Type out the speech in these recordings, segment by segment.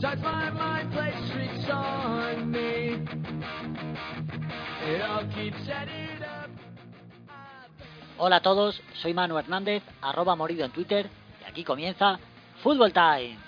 My me. Hola a todos, soy Manu Hernández, arroba morido en Twitter, y aquí comienza Football Time.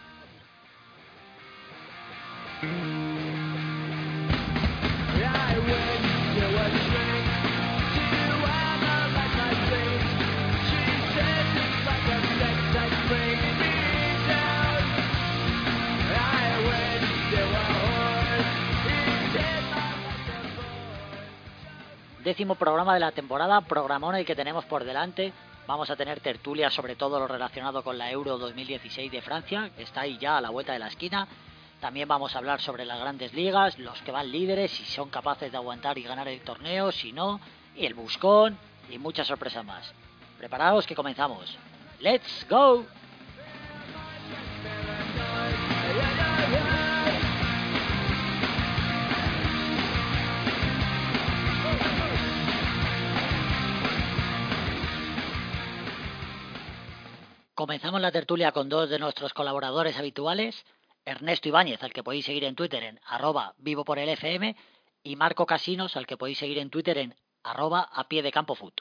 Décimo programa de la temporada, programón el que tenemos por delante. Vamos a tener tertulias sobre todo lo relacionado con la Euro 2016 de Francia, que está ahí ya a la vuelta de la esquina. También vamos a hablar sobre las grandes ligas, los que van líderes, si son capaces de aguantar y ganar el torneo, si no, y el buscón y muchas sorpresas más. Preparados que comenzamos. ¡Let's go! Comenzamos la tertulia con dos de nuestros colaboradores habituales, Ernesto Ibáñez, al que podéis seguir en Twitter en arroba vivo por el FM, y Marco Casinos, al que podéis seguir en Twitter en arroba a pie de campo foot.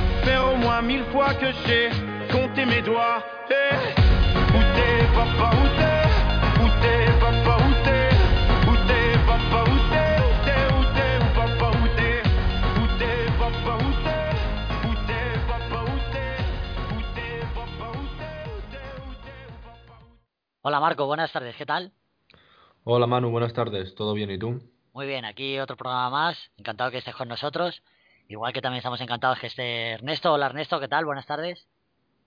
faire au moins mille fois que j'ai compté mes doigts. Où t'es papa, où t'es Où t'es papa, où t'es Où t'es papa, où t'es Où t'es, où t'es, où papa, où t'es Où t'es papa, où t'es Où t'es papa, où t'es Où t'es papa, où t'es Où t'es, où t'es, où papa, où t'es Hola Marco, buenas tardes, ¿qué tal? Hola Manu, buenas tardes, ¿todo bien y tú? Muy bien, aquí otro programa más, encantado que estés con nosotros. Igual que también estamos encantados que esté Ernesto. Hola Ernesto, ¿qué tal? Buenas tardes.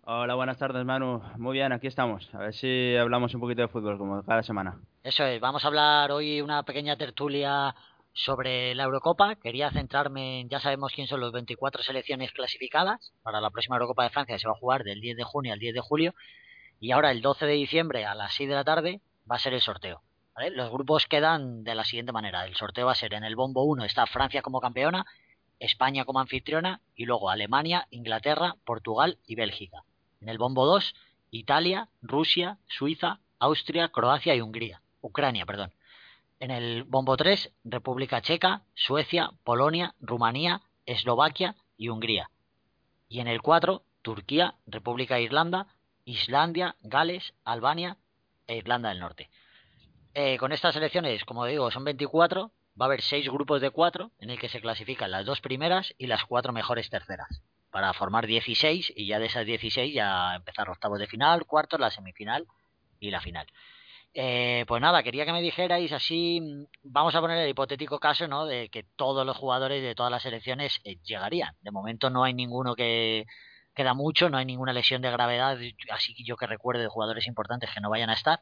Hola, buenas tardes, Manu. Muy bien, aquí estamos. A ver si hablamos un poquito de fútbol, como cada semana. Eso es, vamos a hablar hoy una pequeña tertulia sobre la Eurocopa. Quería centrarme en, ya sabemos quién son los 24 selecciones clasificadas para la próxima Eurocopa de Francia, que se va a jugar del 10 de junio al 10 de julio. Y ahora el 12 de diciembre a las 6 de la tarde va a ser el sorteo. ¿vale? Los grupos quedan de la siguiente manera. El sorteo va a ser en el bombo 1 está Francia como campeona, España como anfitriona y luego Alemania, Inglaterra, Portugal y Bélgica. En el bombo 2, Italia, Rusia, Suiza, Austria, Croacia y Hungría. Ucrania, perdón. En el bombo 3, República Checa, Suecia, Polonia, Rumanía, Eslovaquia y Hungría. Y en el 4, Turquía, República de Irlanda, Islandia, Gales, Albania e Irlanda del Norte. Eh, con estas selecciones, como digo, son 24. Va a haber seis grupos de cuatro en el que se clasifican las dos primeras y las cuatro mejores terceras. Para formar 16 y ya de esas 16 ya empezar octavos de final, cuartos, la semifinal y la final. Eh, pues nada, quería que me dijerais así, vamos a poner el hipotético caso, ¿no? De que todos los jugadores de todas las selecciones eh, llegarían. De momento no hay ninguno que queda mucho, no hay ninguna lesión de gravedad, así que yo que recuerde de jugadores importantes que no vayan a estar.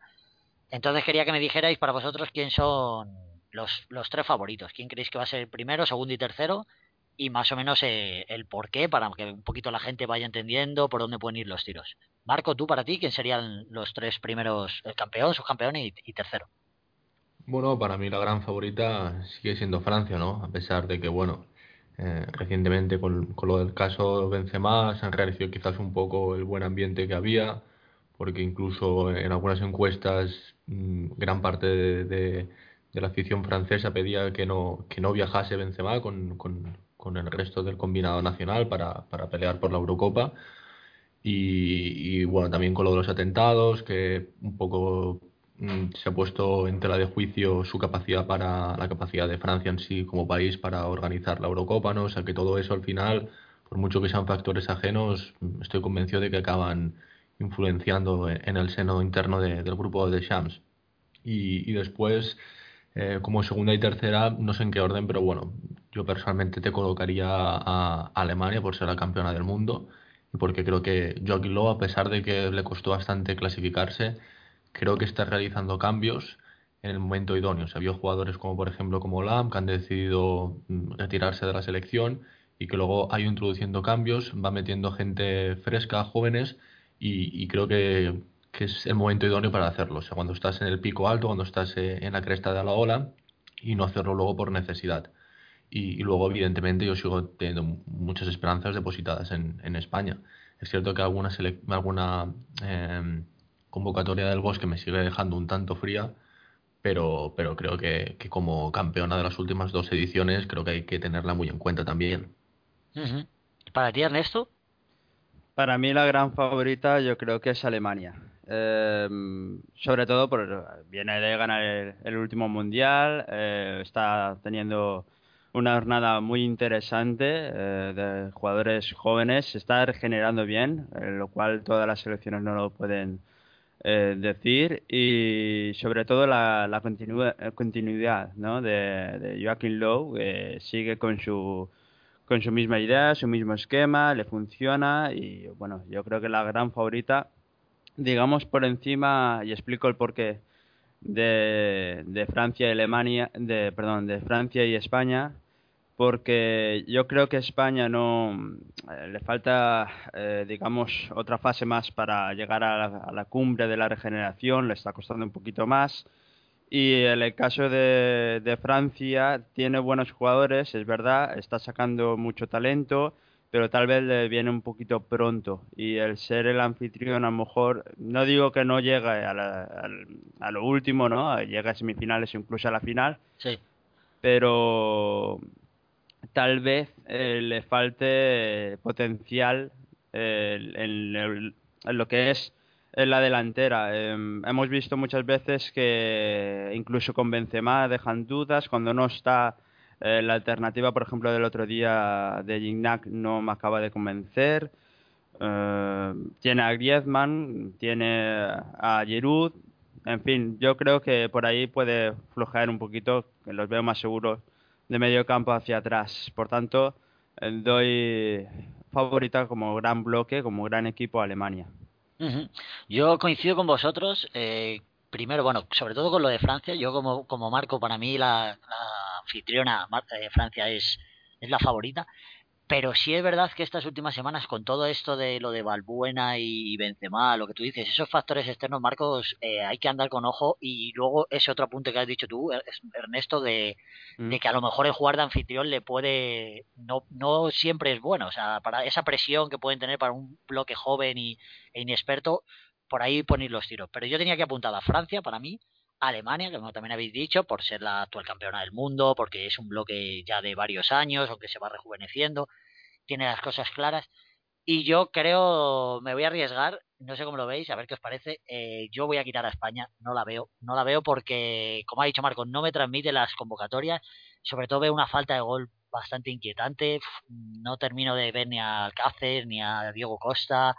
Entonces quería que me dijerais para vosotros quién son los, los tres favoritos. ¿Quién creéis que va a ser primero, segundo y tercero? Y más o menos eh, el por qué, para que un poquito la gente vaya entendiendo por dónde pueden ir los tiros. Marco, tú para ti, ¿quién serían los tres primeros, el campeón, subcampeón y, y tercero? Bueno, para mí la gran favorita sigue siendo Francia, ¿no? A pesar de que, bueno, eh, recientemente con, con lo del caso Benzema se realizo quizás un poco el buen ambiente que había, porque incluso en algunas encuestas mm, gran parte de- de la afición francesa pedía que no, que no viajase Benzema con, con, con el resto del combinado nacional para, para pelear por la Eurocopa. Y, y, bueno, también con lo de los atentados, que un poco mm, se ha puesto en tela de juicio su capacidad para la capacidad de Francia en sí como país para organizar la Eurocopa, ¿no? O sea que todo eso al final, por mucho que sean factores ajenos, estoy convencido de que acaban influenciando en el seno interno de, del grupo de Shams. Y, y después, eh, como segunda y tercera, no sé en qué orden, pero bueno, yo personalmente te colocaría a, Alemania por ser la campeona del mundo y porque creo que Joaquín Lowe, a pesar de que le costó bastante clasificarse, creo que está realizando cambios en el momento idóneo. O sea, había jugadores como por ejemplo como Lam que han decidido mm, retirarse de la selección y que luego ha ido introduciendo cambios, va metiendo gente fresca, jóvenes y creo que, que, es el momento idóneo para hacerlo. O sea, cuando estás en el pico alto, cuando estás eh, en la cresta de la ola y no hacerlo luego por necesidad. Y, y, luego, evidentemente, yo sigo teniendo muchas esperanzas depositadas en, en España. Es cierto que alguna, alguna eh, convocatoria del Bosque me sigue dejando un tanto fría, pero, pero creo que, que, como campeona de las últimas dos ediciones, creo que hay que tenerla muy en cuenta también. ¿Para ti, Ernesto? Para mí la gran favorita yo creo que es Alemania. Eh, sobre todo por viene de ganar el, último mundial, eh, está teniendo una jornada muy interesante eh, de jugadores jóvenes, se está regenerando bien, eh, lo cual todas las selecciones no lo pueden decir, y sobre todo la, la continu continuidad ¿no? de, de Joaquín Lowe, que sigue con su, con su misma idea, su mismo esquema, le funciona, y bueno, yo creo que la gran favorita, digamos por encima, y explico el porqué. De, de Francia y Alemania, de, perdón, de Francia y España, porque yo creo que España no eh, le falta, eh, digamos, otra fase más para llegar a la, a la, cumbre de la regeneración, le está costando un poquito más. Y en el caso de, de, Francia, tiene buenos jugadores, es verdad, está sacando mucho talento, pero tal vez le viene un poquito pronto. Y el ser el anfitrión, a lo mejor, no digo que no llegue a, la, a, lo último, ¿no? Llega a semifinales o incluso a la final. Sí. Pero tal vez eh, le falte potencial eh, en, lo que es en la delantera. Eh, hemos visto muchas veces que incluso con Benzema dejan dudas cuando no está eh, la alternativa, por ejemplo, del otro día de Gignac no me acaba de convencer. Eh, tiene a Griezmann, tiene a Giroud, en fin, yo creo que por ahí puede flojear un poquito, que los veo más seguros de medio campo hacia atrás. Por tanto, doy favorita como gran bloque, como gran equipo a Alemania. Yo coincido con vosotros. Eh, primero, bueno, sobre todo con lo de Francia. Yo como, como Marco, para mí la anfitriona de Francia es, es la favorita. Pero sí es verdad que estas últimas semanas, con todo esto de lo de Balbuena y Benzema, lo que tú dices, esos factores externos, Marcos, eh, hay que andar con ojo. Y luego ese otro punto que has dicho tú, Ernesto, de, mm. de que a lo mejor el jugar de anfitrión le puede. No, no siempre es bueno. O sea, para esa presión que pueden tener para un bloque joven y, e inexperto, por ahí poner los tiros. Pero yo tenía que apuntar a Francia, para mí, Alemania, como también habéis dicho, por ser la actual campeona del mundo, porque es un bloque ya de varios años, aunque se va rejuveneciendo, tiene las cosas claras. Y yo creo, me voy a arriesgar, no sé cómo lo veis, a ver qué os parece. Eh, yo voy a quitar a España, no la veo, no la veo porque, como ha dicho Marco, no me transmite las convocatorias, sobre todo veo una falta de gol bastante inquietante. No termino de ver ni a Alcácer ni a Diego Costa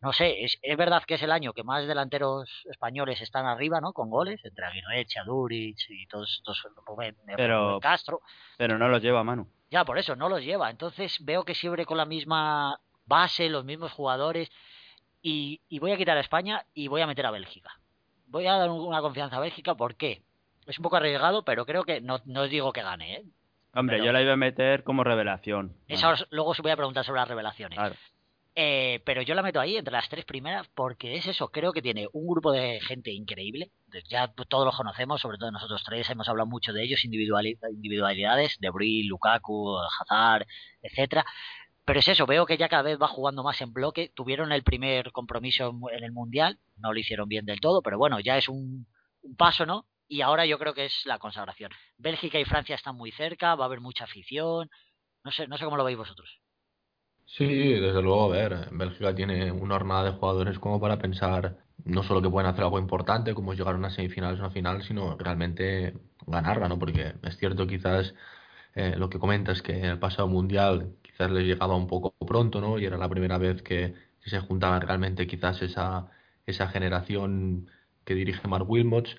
no sé, es, es, verdad que es el año que más delanteros españoles están arriba, ¿no? Con goles, entre Aguirre, Chaduric y todos estos Rubén, pero, Castro. Pero no los lleva Manu. Ya, por eso, no los lleva. Entonces veo que siempre con la misma base, los mismos jugadores, y, y voy a quitar a España y voy a meter a Bélgica. Voy a dar una confianza a Bélgica, ¿por qué? Es un poco arriesgado, pero creo que no, digo que gane, ¿eh? Hombre, pero, yo la iba a meter como revelación. Bueno. luego os voy a preguntar sobre las revelaciones. Claro. Eh, pero yo la meto ahí entre las tres primeras porque es eso, creo que tiene un grupo de gente increíble, ya todos los conocemos, sobre todo nosotros tres hemos hablado mucho de ellos, individualidades, de Lukaku, Hazard, etcétera. Pero es eso, veo que ya cada vez va jugando más en bloque, tuvieron el primer compromiso en el Mundial, no lo hicieron bien del todo, pero bueno, ya es un, un paso, ¿no? y ahora yo creo que es la consagración. Bélgica y Francia están muy cerca, va a haber mucha afición. No sé, no sé cómo lo veis vosotros. Sí, desde luego, a ver, Bélgica tiene una hornada de jugadores como para pensar no solo que pueden hacer algo importante, como llegar a una semifinal o una final, sino realmente ganarla, ¿no? Porque es cierto, quizás eh, lo que comentas que en el pasado mundial quizás les llegaba un poco pronto, ¿no? Y era la primera vez que, que se juntaba realmente quizás esa, esa generación que dirige Mark Wilmots,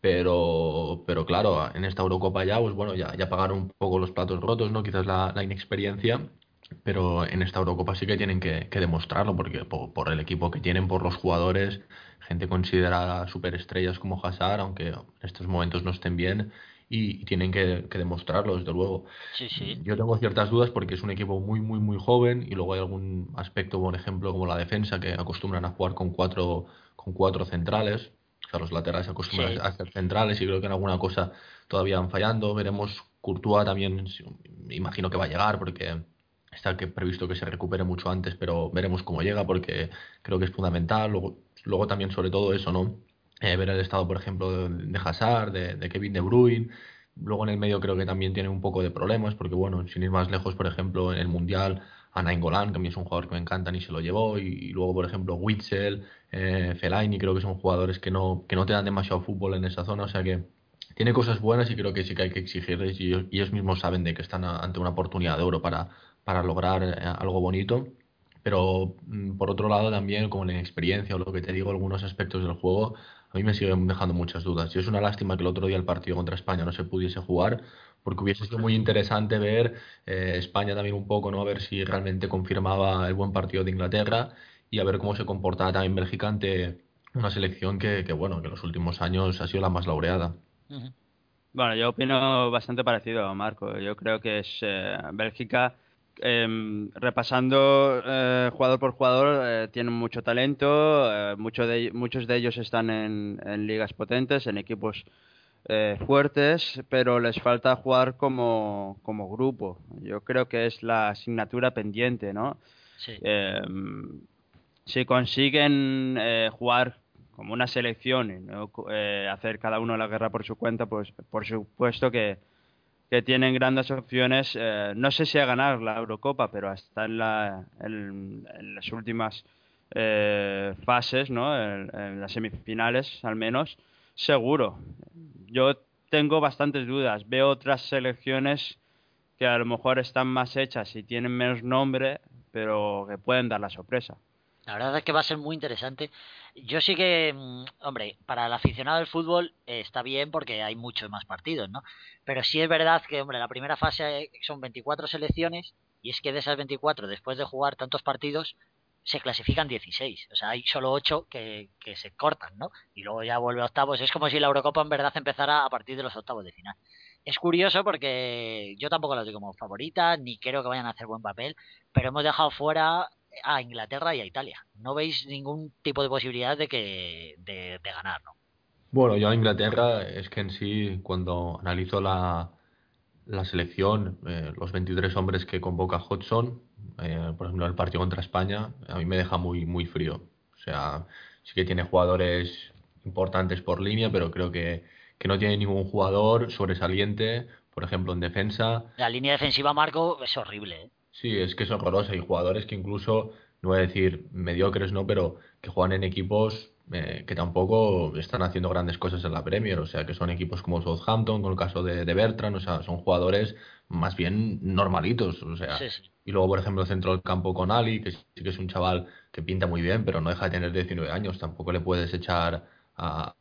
pero, pero claro, en esta Eurocopa ya, pues bueno, ya, ya pagaron un poco los platos rotos, ¿no? Quizás la, la inexperiencia, pero en esta Eurocopa sí que tienen que, que demostrarlo, porque por, por, el equipo que tienen, por los jugadores, gente considerada superestrellas como Hazard, aunque en estos momentos no estén bien, y, y tienen que, que, demostrarlo, desde luego. Sí, sí. Yo tengo ciertas dudas porque es un equipo muy, muy, muy joven, y luego hay algún aspecto, por ejemplo, como la defensa, que acostumbran a jugar con cuatro, con cuatro centrales, o sea, los laterales acostumbran Sí. a ser centrales, y creo que en alguna cosa todavía van fallando. Veremos Courtois también, me imagino que va a llegar, porque está que previsto que se recupere mucho antes, pero veremos cómo llega porque creo que es fundamental. Luego, luego también sobre todo eso, ¿no? Eh, ver el estado, por ejemplo, de, de Hazard, de, Kevin De Bruyne. Luego en el medio creo que también tiene un poco de problemas porque, bueno, sin ir más lejos, por ejemplo, en el Mundial, a Nainggolan, que a mí es un jugador que me encanta, ni se lo llevó. Y, luego, por ejemplo, Witzel, eh, Fellaini, creo que son jugadores que no, que no te dan demasiado fútbol en esa zona. O sea que tiene cosas buenas y creo que sí que hay que exigirles y ellos, mismos saben de que están ante una oportunidad de oro para, para lograr eh, algo bonito. Pero mm, por otro lado también, como la inexperiencia o lo que te digo, algunos aspectos del juego a mí me siguen dejando muchas dudas. Y es una lástima que el otro día el partido contra España no se pudiese jugar, porque hubiese sido muy interesante ver eh, España también un poco, ¿no? A ver si realmente confirmaba el buen partido de Inglaterra y a ver cómo se comportaba también Bélgica ante una selección que, que bueno, que en los últimos años ha sido la más laureada. Bueno, yo opino bastante parecido Marco. Yo creo que es eh, Bélgica eh, repasando eh, jugador por jugador, eh, tienen mucho talento, eh, mucho de, muchos de ellos están en, en ligas potentes, en equipos eh, fuertes, pero les falta jugar como, como grupo. Yo creo que es la asignatura pendiente, ¿no? Sí. Eh, si consiguen eh, jugar como una selección y no hacer cada uno la guerra por su cuenta, pues por supuesto que que tienen grandes opciones, eh, no sé si a ganar la Eurocopa, pero hasta en, la, en, las últimas eh, fases, ¿no? En, las semifinales al menos, seguro. Yo tengo bastantes dudas, veo otras selecciones que a lo mejor están más hechas y tienen menos nombre, pero que pueden dar la sorpresa. La verdad es que va a ser muy interesante. Yo sí que, mm, hombre, para el aficionado del fútbol eh, está bien porque hay muchos más partidos, ¿no? Pero sí es verdad que, hombre, la primera fase son 24 selecciones y es que de esas 24, después de jugar tantos partidos, se clasifican 16. O sea, hay solo 8 que, que se cortan, ¿no? Y luego ya vuelve a octavos. Es como si la Eurocopa en verdad empezara a partir de los octavos de final. Es curioso porque yo tampoco las doy como favorita, ni creo que vayan a hacer buen papel, pero hemos dejado fuera a Inglaterra y a Italia. No veis ningún tipo de posibilidad de que de, de ganar, ¿no? Bueno, yo a Inglaterra es que en sí, cuando analizo la, la selección, eh, los 23 hombres que convoca Hodgson, eh, por ejemplo, el partido contra España, a mí me deja muy, muy frío. O sea, sí que tiene jugadores importantes por línea, pero creo que, que no tiene ningún jugador sobresaliente, por ejemplo, en defensa. La línea defensiva, Marco, es horrible, ¿eh? Sí, es que es horrorosa. Hay jugadores que incluso, no voy a decir mediocres, ¿no? Pero que juegan en equipos eh, que tampoco están haciendo grandes cosas en la Premier. O sea, que son equipos como Southampton, con el caso de, de Bertrand. O sea, son jugadores más bien normalitos. O sea, sí, sí. y luego, por ejemplo, centro del campo con Ali, que sí que es un chaval que pinta muy bien, pero no deja de tener 19 años. Tampoco le puedes echar a,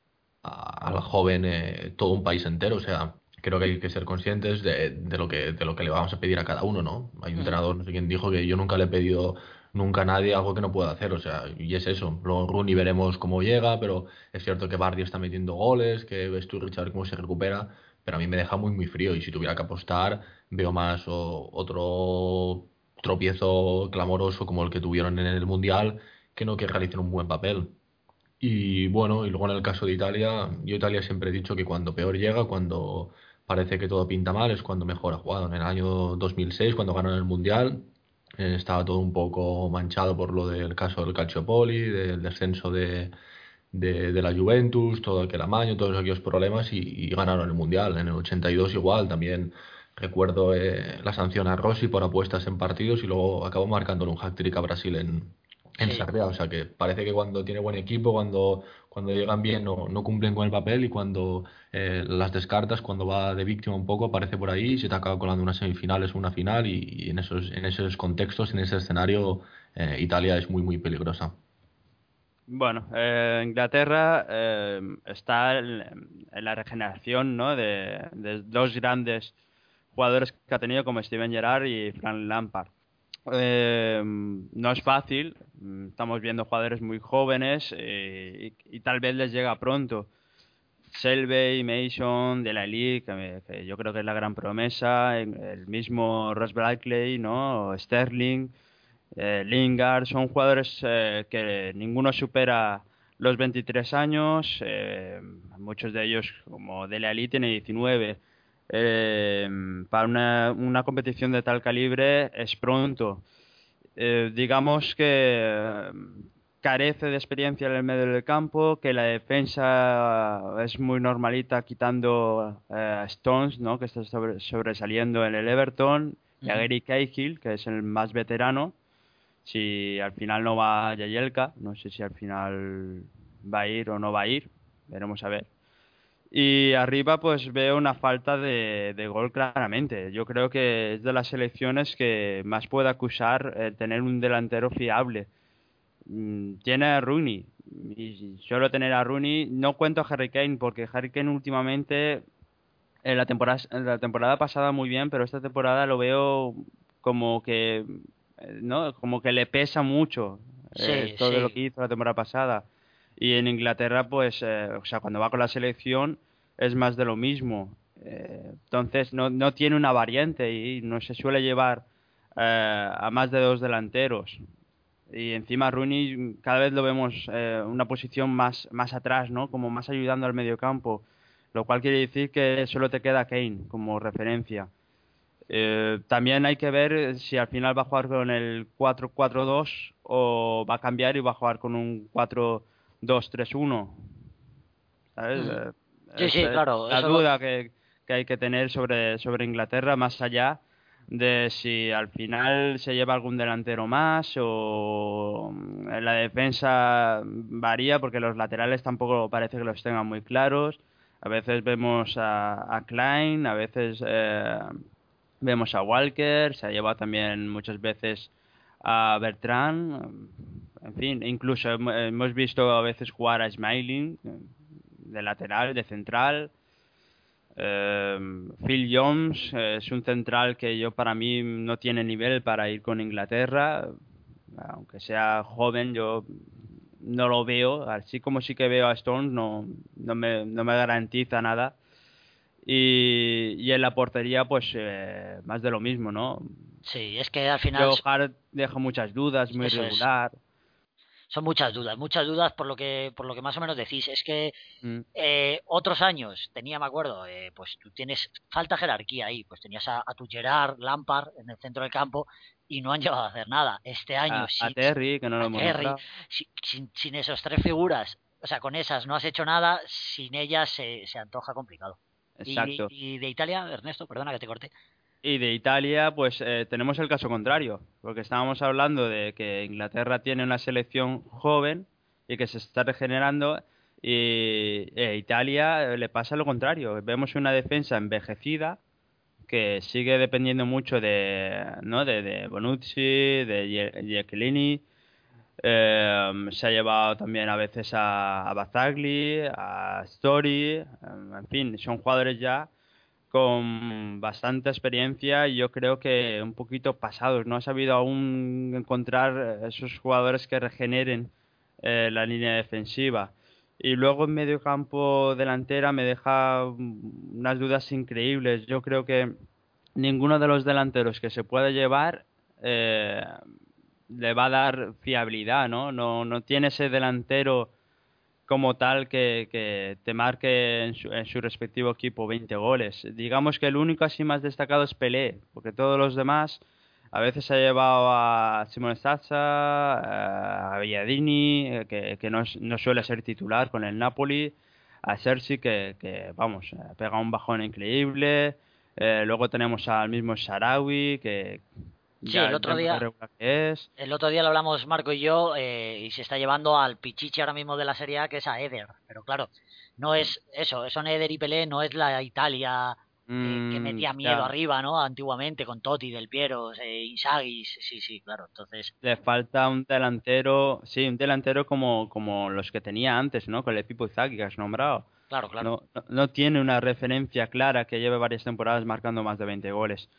a, al joven eh, todo un país entero. O sea, creo que hay que ser conscientes de, de, lo que de lo que le vamos a pedir a cada uno, ¿no? Hay un entrenador, no sé quién dijo que yo nunca le he pedido nunca a nadie algo que no pueda hacer, o sea, y es eso. Luego Rooney veremos cómo llega, pero es cierto que Bardi está metiendo goles, que ves tú Richard cómo se recupera, pero a mí me deja muy muy frío y si tuviera que apostar veo más o, otro tropiezo clamoroso como el que tuvieron en el Mundial que no que realicen un buen papel. Y bueno, y luego en el caso de Italia, yo Italia siempre he dicho que cuando peor llega, cuando parece que todo pinta mal, es cuando mejor ha jugado. En el año 2006, cuando ganaron el Mundial, eh, estaba todo un poco manchado por lo del caso del Calciopoli, del descenso de, de, de la Juventus, todo aquel amaño, todos aquellos problemas y, y ganaron el Mundial. En el 82 igual, también recuerdo eh, la sanción a Rossi por apuestas en partidos y luego acabó marcando un hat-trick a Brasil en, en Sí. Serbia. O sea que parece que cuando tiene buen equipo, cuando, cuando llegan bien no, no cumplen con el papel y cuando eh, las descartas, cuando va de víctima un poco, aparece por ahí y se te acaba colando unas semifinales o una final y, en, esos, en esos contextos, en ese escenario, eh, Italia es muy, muy peligrosa. Bueno, eh, Inglaterra eh, está en, la regeneración ¿no? de, de dos grandes jugadores que ha tenido como Steven Gerrard y Frank Lampard. Eh, no es fácil, mm, estamos viendo jugadores muy jóvenes eh, y, tal vez les llega pronto. Selvey, Mason, De La Elite, que, yo creo que es la gran promesa, el mismo Ross Barkley, ¿no? Sterling, eh, Lingard, son jugadores eh, que ninguno supera los 23 años, muchos de ellos, como Dele Alli, tiene 19. Eh, para una, una competición de tal calibre es pronto. Eh, digamos que eh, carece de experiencia en el medio del campo, que la defensa es muy normalita quitando eh, a Stones, ¿no? que está sobre- sobresaliendo en el Everton, y a. Gary Cahill, que es el más veterano. Si al final no va Yayelka, no sé si al final va a ir o no va a ir, veremos a ver. Y arriba pues veo una falta de, de gol claramente. Yo creo que es de las selecciones que más puede acusar eh, tener un delantero fiable. Mm, Tiene a Rooney y solo tener a Rooney no cuento a Harry Kane porque Harry Kane últimamente en la temporada en la temporada pasada muy bien, pero esta temporada lo veo como que eh, no, como que le pesa mucho eh, Sí, todo sí. lo que hizo la temporada pasada. Y en Inglaterra, pues, eh, o sea, cuando va con la selección es más de lo mismo. Eh, entonces, no, no tiene una variante y no se suele llevar eh, a más de dos delanteros. Y encima Rooney cada vez lo vemos eh, una posición más, más atrás, ¿no? Como más ayudando al mediocampo. Lo cual quiere decir que solo te queda Kane como referencia. También hay que ver si al final va a jugar con el 4-4-2 o va a cambiar y va a jugar con un 4-2-3-1. ¿Sabes? Mm. Eh, Sí, sí, claro, La lo- duda que, que hay que tener sobre, sobre Inglaterra, más allá de si al final se lleva algún delantero más o mm, la defensa varía porque los laterales tampoco parece que los tengan muy claros. A veces vemos a, a Klein, a veces eh, vemos a Walker, se ha llevado también muchas veces a Bertrand. En fin, incluso hem- hemos visto a veces jugar a Smiling eh, de lateral, de central. Eh, Phil Jones eh, es un central que yo para mí no tiene nivel para ir con Inglaterra. Aunque sea joven, yo no lo veo. Así como sí que veo a Stones, no, no, me, no me garantiza nada. Y, y en la portería, pues eh, más de lo mismo, ¿no? Sí, es que al final Joe Hart deja muchas dudas, muy Eso es. Son muchas dudas, muchas dudas por lo que por lo que más o menos decís. Es que Mm. eh, otros años tenía, me acuerdo, eh, pues tú tienes falta jerarquía ahí, pues tenías a, a tu Gerard, Lampard en el centro del campo y no han llegado a hacer nada. Este año A, a sí, Terry, que no lo a hemos Terry, sin, sin esas tres figuras, o sea, con esas no has hecho nada, sin ellas se, se antoja complicado. Y- Exacto. Y, de Italia, Ernesto, perdona que te corté. Y de Italia, pues eh, tenemos el caso contrario, porque estábamos hablando de que Inglaterra tiene una selección joven y que se está regenerando, y eh, Italia eh, le pasa lo contrario. Vemos una defensa envejecida que sigue dependiendo mucho de, ¿no? de, Bonucci, de Chiellini. Eh, se ha llevado también a veces a, a Bazzagli, a Story, eh, en fin, son jugadores ya con bastante experiencia y yo creo que un poquito pasados. No ha sabido aún encontrar esos jugadores que regeneren eh, la línea defensiva. Y luego en medio campo delantera me deja mm, unas dudas increíbles. Yo creo que ninguno de los delanteros que se puede llevar eh, le va a dar fiabilidad, ¿no? No, no tiene ese delantero como tal que, que te marque en su, en su respectivo equipo 20 goles. Digamos que el único así más destacado es Pelé, porque todos los demás A veces ha llevado a Simone Sazza, eh, a Villadini, eh, que, que no, suele ser titular con el Napoli, a Sergi, que, que vamos, pega un bajón increíble. Eh, luego tenemos al mismo Sharawi, que Sí, el otro día. Es. El otro día lo hablamos Marco y yo eh, y se está llevando al pichichi ahora mismo de la Serie A que es a Eder, pero claro, no es eso, son Eder y Pelé, no es la Italia eh, que Mm, metía miedo ya. arriba, ¿no? Antiguamente con Totti, Del Piero, eh, Inzaghi, sí, sí, claro, entonces Le falta un delantero, sí, un delantero como, como los que tenía antes, ¿no? Con el Pipo que has nombrado. claro, claro. No, no, no tiene una referencia clara que lleve varias temporadas marcando más de 20 goles.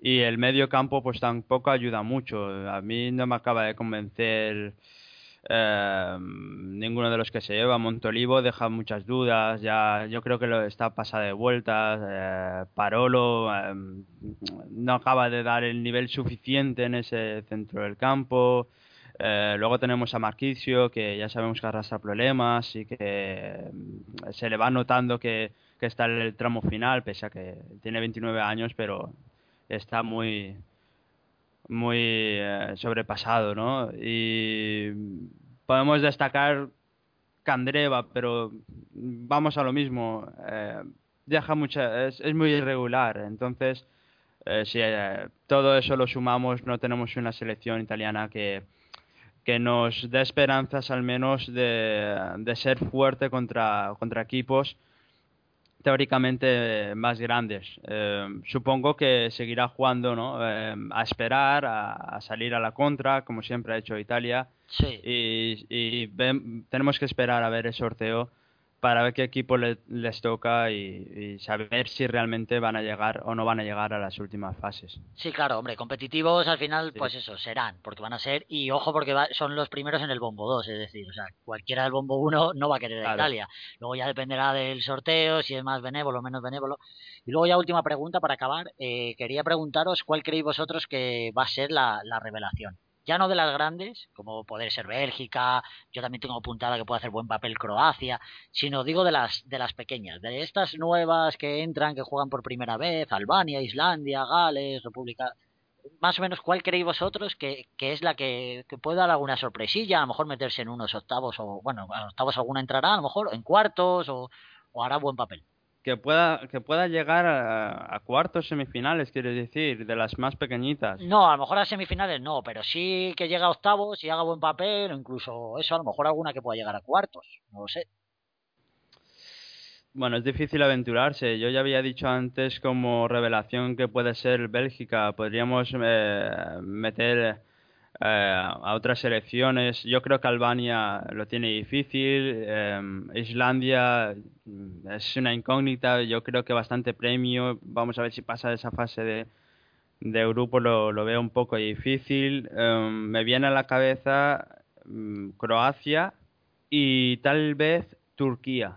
Y el medio campo pues tampoco ayuda mucho. A mí no me acaba de convencer eh, ninguno de los que se lleva. Montolivo deja muchas dudas. Ya yo creo que lo está pasada de vueltas. eh, Parolo eh, no acaba de dar el nivel suficiente en ese centro del campo. Eh, luego tenemos a Marquicio, que ya sabemos que arrastra problemas y que se le va notando que está en el tramo final, pese a que tiene 29 años, pero está muy muy eh, sobrepasado, ¿no? Y podemos destacar Candreva, pero vamos a lo mismo. eh, deja es muy irregular, entonces eh, si eh, todo eso lo sumamos, no tenemos una selección italiana que que nos dé esperanzas al menos de, de ser fuerte contra, contra equipos teóricamente más grandes. Eh, supongo que seguirá jugando ¿no? Eh, a esperar, a, a salir a la contra, como siempre ha hecho Italia. Sí. Y, y ven- tenemos que esperar a ver el sorteo para ver qué equipo le- les toca y, y saber si realmente van a llegar o no van a llegar a las últimas fases. Sí, claro, hombre, competitivos al final, Sí. pues eso, serán, porque van a ser, y ojo porque va- son los primeros en el bombo 2, es decir, o sea, cualquiera del bombo 1 no va a querer a Claro. Italia. Luego ya dependerá del sorteo, si es más benévolo o menos benévolo. Y luego ya última pregunta para acabar, eh, quería preguntaros cuál creéis vosotros que va a ser la, la revelación. Ya no de las grandes, como poder ser Bélgica, yo también tengo apuntada que puede hacer buen papel Croacia, sino digo de las de las pequeñas, de estas nuevas que entran, que juegan por primera vez, Albania, Islandia, Gales, República más o menos cuál creéis vosotros que, que es la que, que puede dar alguna sorpresilla, a lo mejor meterse en unos octavos o bueno, octavos alguna entrará, a lo mejor en cuartos o, o hará buen papel. Que pueda, que pueda llegar a, a cuartos semifinales, quieres decir, de las más pequeñitas. No, a lo mejor a semifinales no, pero sí que llegue a octavos y haga buen papel, o incluso eso, a lo mejor alguna que pueda llegar a cuartos, no lo sé. Bueno, es difícil aventurarse. Yo ya había dicho antes como revelación que puede ser Bélgica. Podríamos eh, meter eh, a otras selecciones. Yo creo que Albania lo tiene difícil. eh, Islandia mm, es una incógnita. Yo creo que bastante premio. Vamos a ver si pasa de esa fase de, de grupo. Lo, lo veo un poco difícil. Eh, me viene a la cabeza mm, Croacia y tal vez Turquía.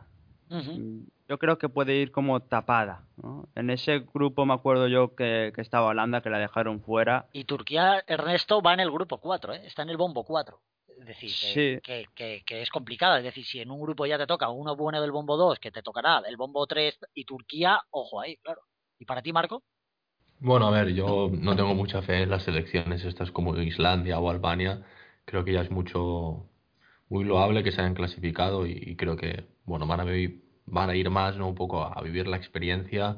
Yo creo que puede ir como tapada. ¿no? En ese grupo me acuerdo yo que, que estaba Holanda, que la dejaron fuera. Y Turquía, Ernesto, va en el grupo 4, ¿eh? está en el bombo 4. Es decir, que, Sí. que, que, que es complicada. Es decir, si en un grupo ya te toca uno bueno del bombo 2, que te tocará el bombo 3 y Turquía, ojo ahí, claro. ¿Y para ti, Marco? Bueno, a ver, yo no tengo mucha fe en las selecciones estas como Islandia o Albania. Creo que ya es mucho, muy loable que se hayan clasificado y, y creo que, bueno, van a vivir, van a ir más, ¿no? Un poco a, vivir la experiencia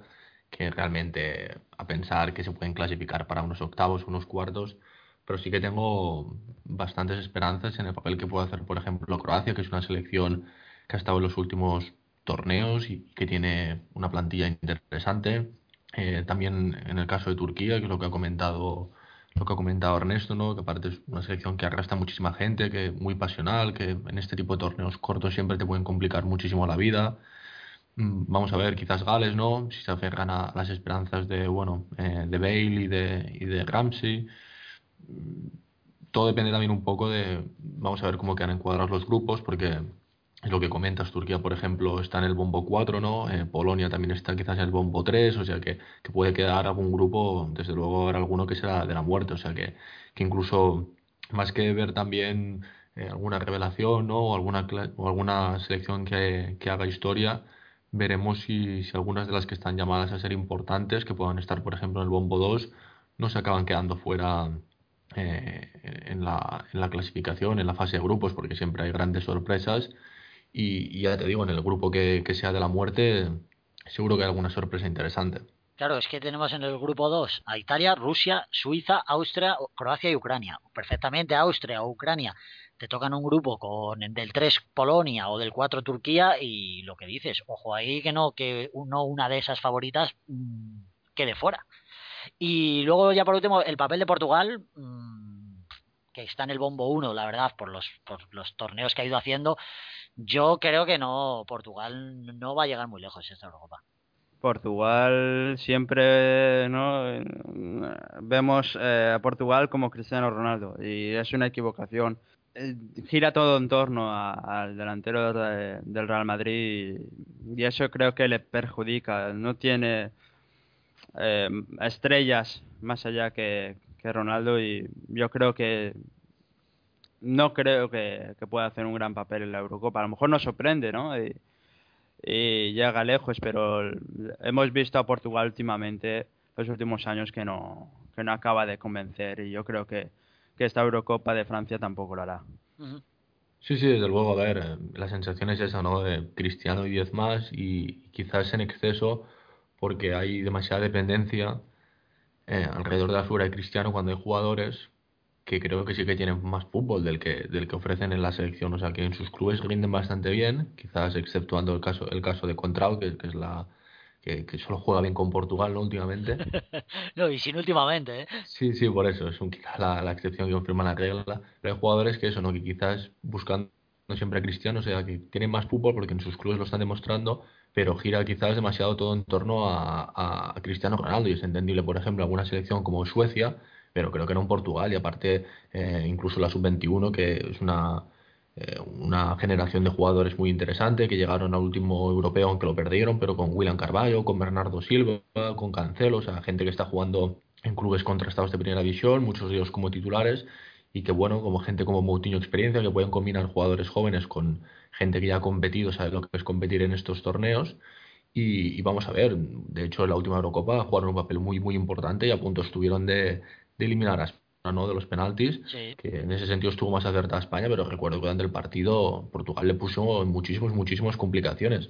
que realmente a pensar que se pueden clasificar para unos octavos, unos cuartos. Pero sí que tengo bastantes esperanzas en el papel que puede hacer, por ejemplo, Croacia, que es una selección que ha estado en los últimos torneos y que tiene una plantilla interesante. Eh, también en el caso de Turquía, que es lo que ha comentado, lo que ha comentado Ernesto, ¿no? Que aparte es una selección que arrastra muchísima gente, que muy pasional, que en este tipo de torneos cortos siempre te pueden complicar muchísimo la vida. Mm, Vamos a ver, quizás Gales, ¿no? Si se aferran a las esperanzas de, bueno, eh, de Bale y de, y de Ramsey. Mm, Todo depende también un poco de, vamos a ver cómo quedan encuadrados los grupos, porque lo que comentas, Turquía, por ejemplo, está en el bombo 4, ¿no? Eh, Polonia también está quizás en el bombo 3, o sea que, que puede quedar algún grupo, desde luego habrá alguno que será de la muerte, o sea que, que incluso más que ver también eh, alguna revelación, ¿no? O alguna, o alguna selección que, que haga historia, veremos si, algunas de las que están llamadas a ser importantes, que puedan estar, por ejemplo, en el bombo 2, no se acaban quedando fuera eh, en la clasificación, en la fase de grupos, porque siempre hay grandes sorpresas. Y, ya te digo, en el grupo que, que sea de la muerte, seguro que hay alguna sorpresa interesante. Claro, es que tenemos en el grupo 2 a Italia, Rusia, Suiza, Austria, Croacia y Ucrania. Perfectamente Austria o Ucrania te tocan un grupo con del 3 Polonia o del 4 Turquía y lo que dices, ojo ahí que no, que no una de esas favoritas mmm, quede fuera. Y luego ya por último, el papel de Portugal, mmm, que está en el bombo 1, la verdad, por los, por los torneos que ha ido haciendo, yo creo que no, Portugal no va a llegar muy lejos esta Eurocopa. Portugal siempre no vemos eh, a Portugal como Cristiano Ronaldo y es una equivocación. Eh, gira todo en torno al delantero de, del Real Madrid y, y, eso creo que le perjudica. No tiene eh, estrellas más allá que, que, Ronaldo y yo creo que no creo que, que, pueda hacer un gran papel en la Eurocopa a lo mejor nos sorprende no y, y llega lejos, pero hemos visto a Portugal últimamente, los últimos años, que no, que no acaba de convencer y yo creo que, que esta Eurocopa de Francia tampoco lo hará. Sí, sí, desde luego, a ver, la sensación es esa, ¿no? De Cristiano y 10 más y quizás en exceso porque hay demasiada dependencia eh, alrededor de la figura de Cristiano cuando hay jugadores que creo que sí que tienen más fútbol del que del que ofrecen en la selección, o sea que en sus clubes rinden bastante bien, quizás exceptuando el caso el caso de Contrao, que, que es la que, que, solo juega bien con Portugal, ¿no? Últimamente. no, y sin últimamente, ¿eh? Sí, sí, por eso, es un, quizás la, la excepción que confirma la regla. Pero hay jugadores que eso, ¿no? Que quizás buscando siempre a Cristiano, o sea, que tienen más fútbol porque en sus clubes lo están demostrando, pero gira quizás demasiado todo en torno a, a Cristiano Ronaldo, y es entendible, por ejemplo, alguna selección como Suecia, pero creo que era un Portugal y aparte eh, incluso la sub-21 que es una, eh, una generación de jugadores muy interesante que llegaron al último europeo aunque lo perdieron, pero con William Carballo, con Bernardo Silva, con Cancelo, o sea, gente que está jugando en clubes contrastados de primera división, muchos de ellos como titulares y que bueno, como gente como Moutinho experiencia, que pueden combinar jugadores jóvenes con gente que ya ha competido, sabe lo que es competir en estos torneos. Y, y, vamos a ver, de hecho en la última Eurocopa jugaron un papel muy muy importante y a punto estuvieron de, de eliminar a España, ¿no? De los penaltis, sí. que en ese sentido estuvo más acertada España, pero recuerdo que durante el partido Portugal le puso muchísimas, muchísimas complicaciones.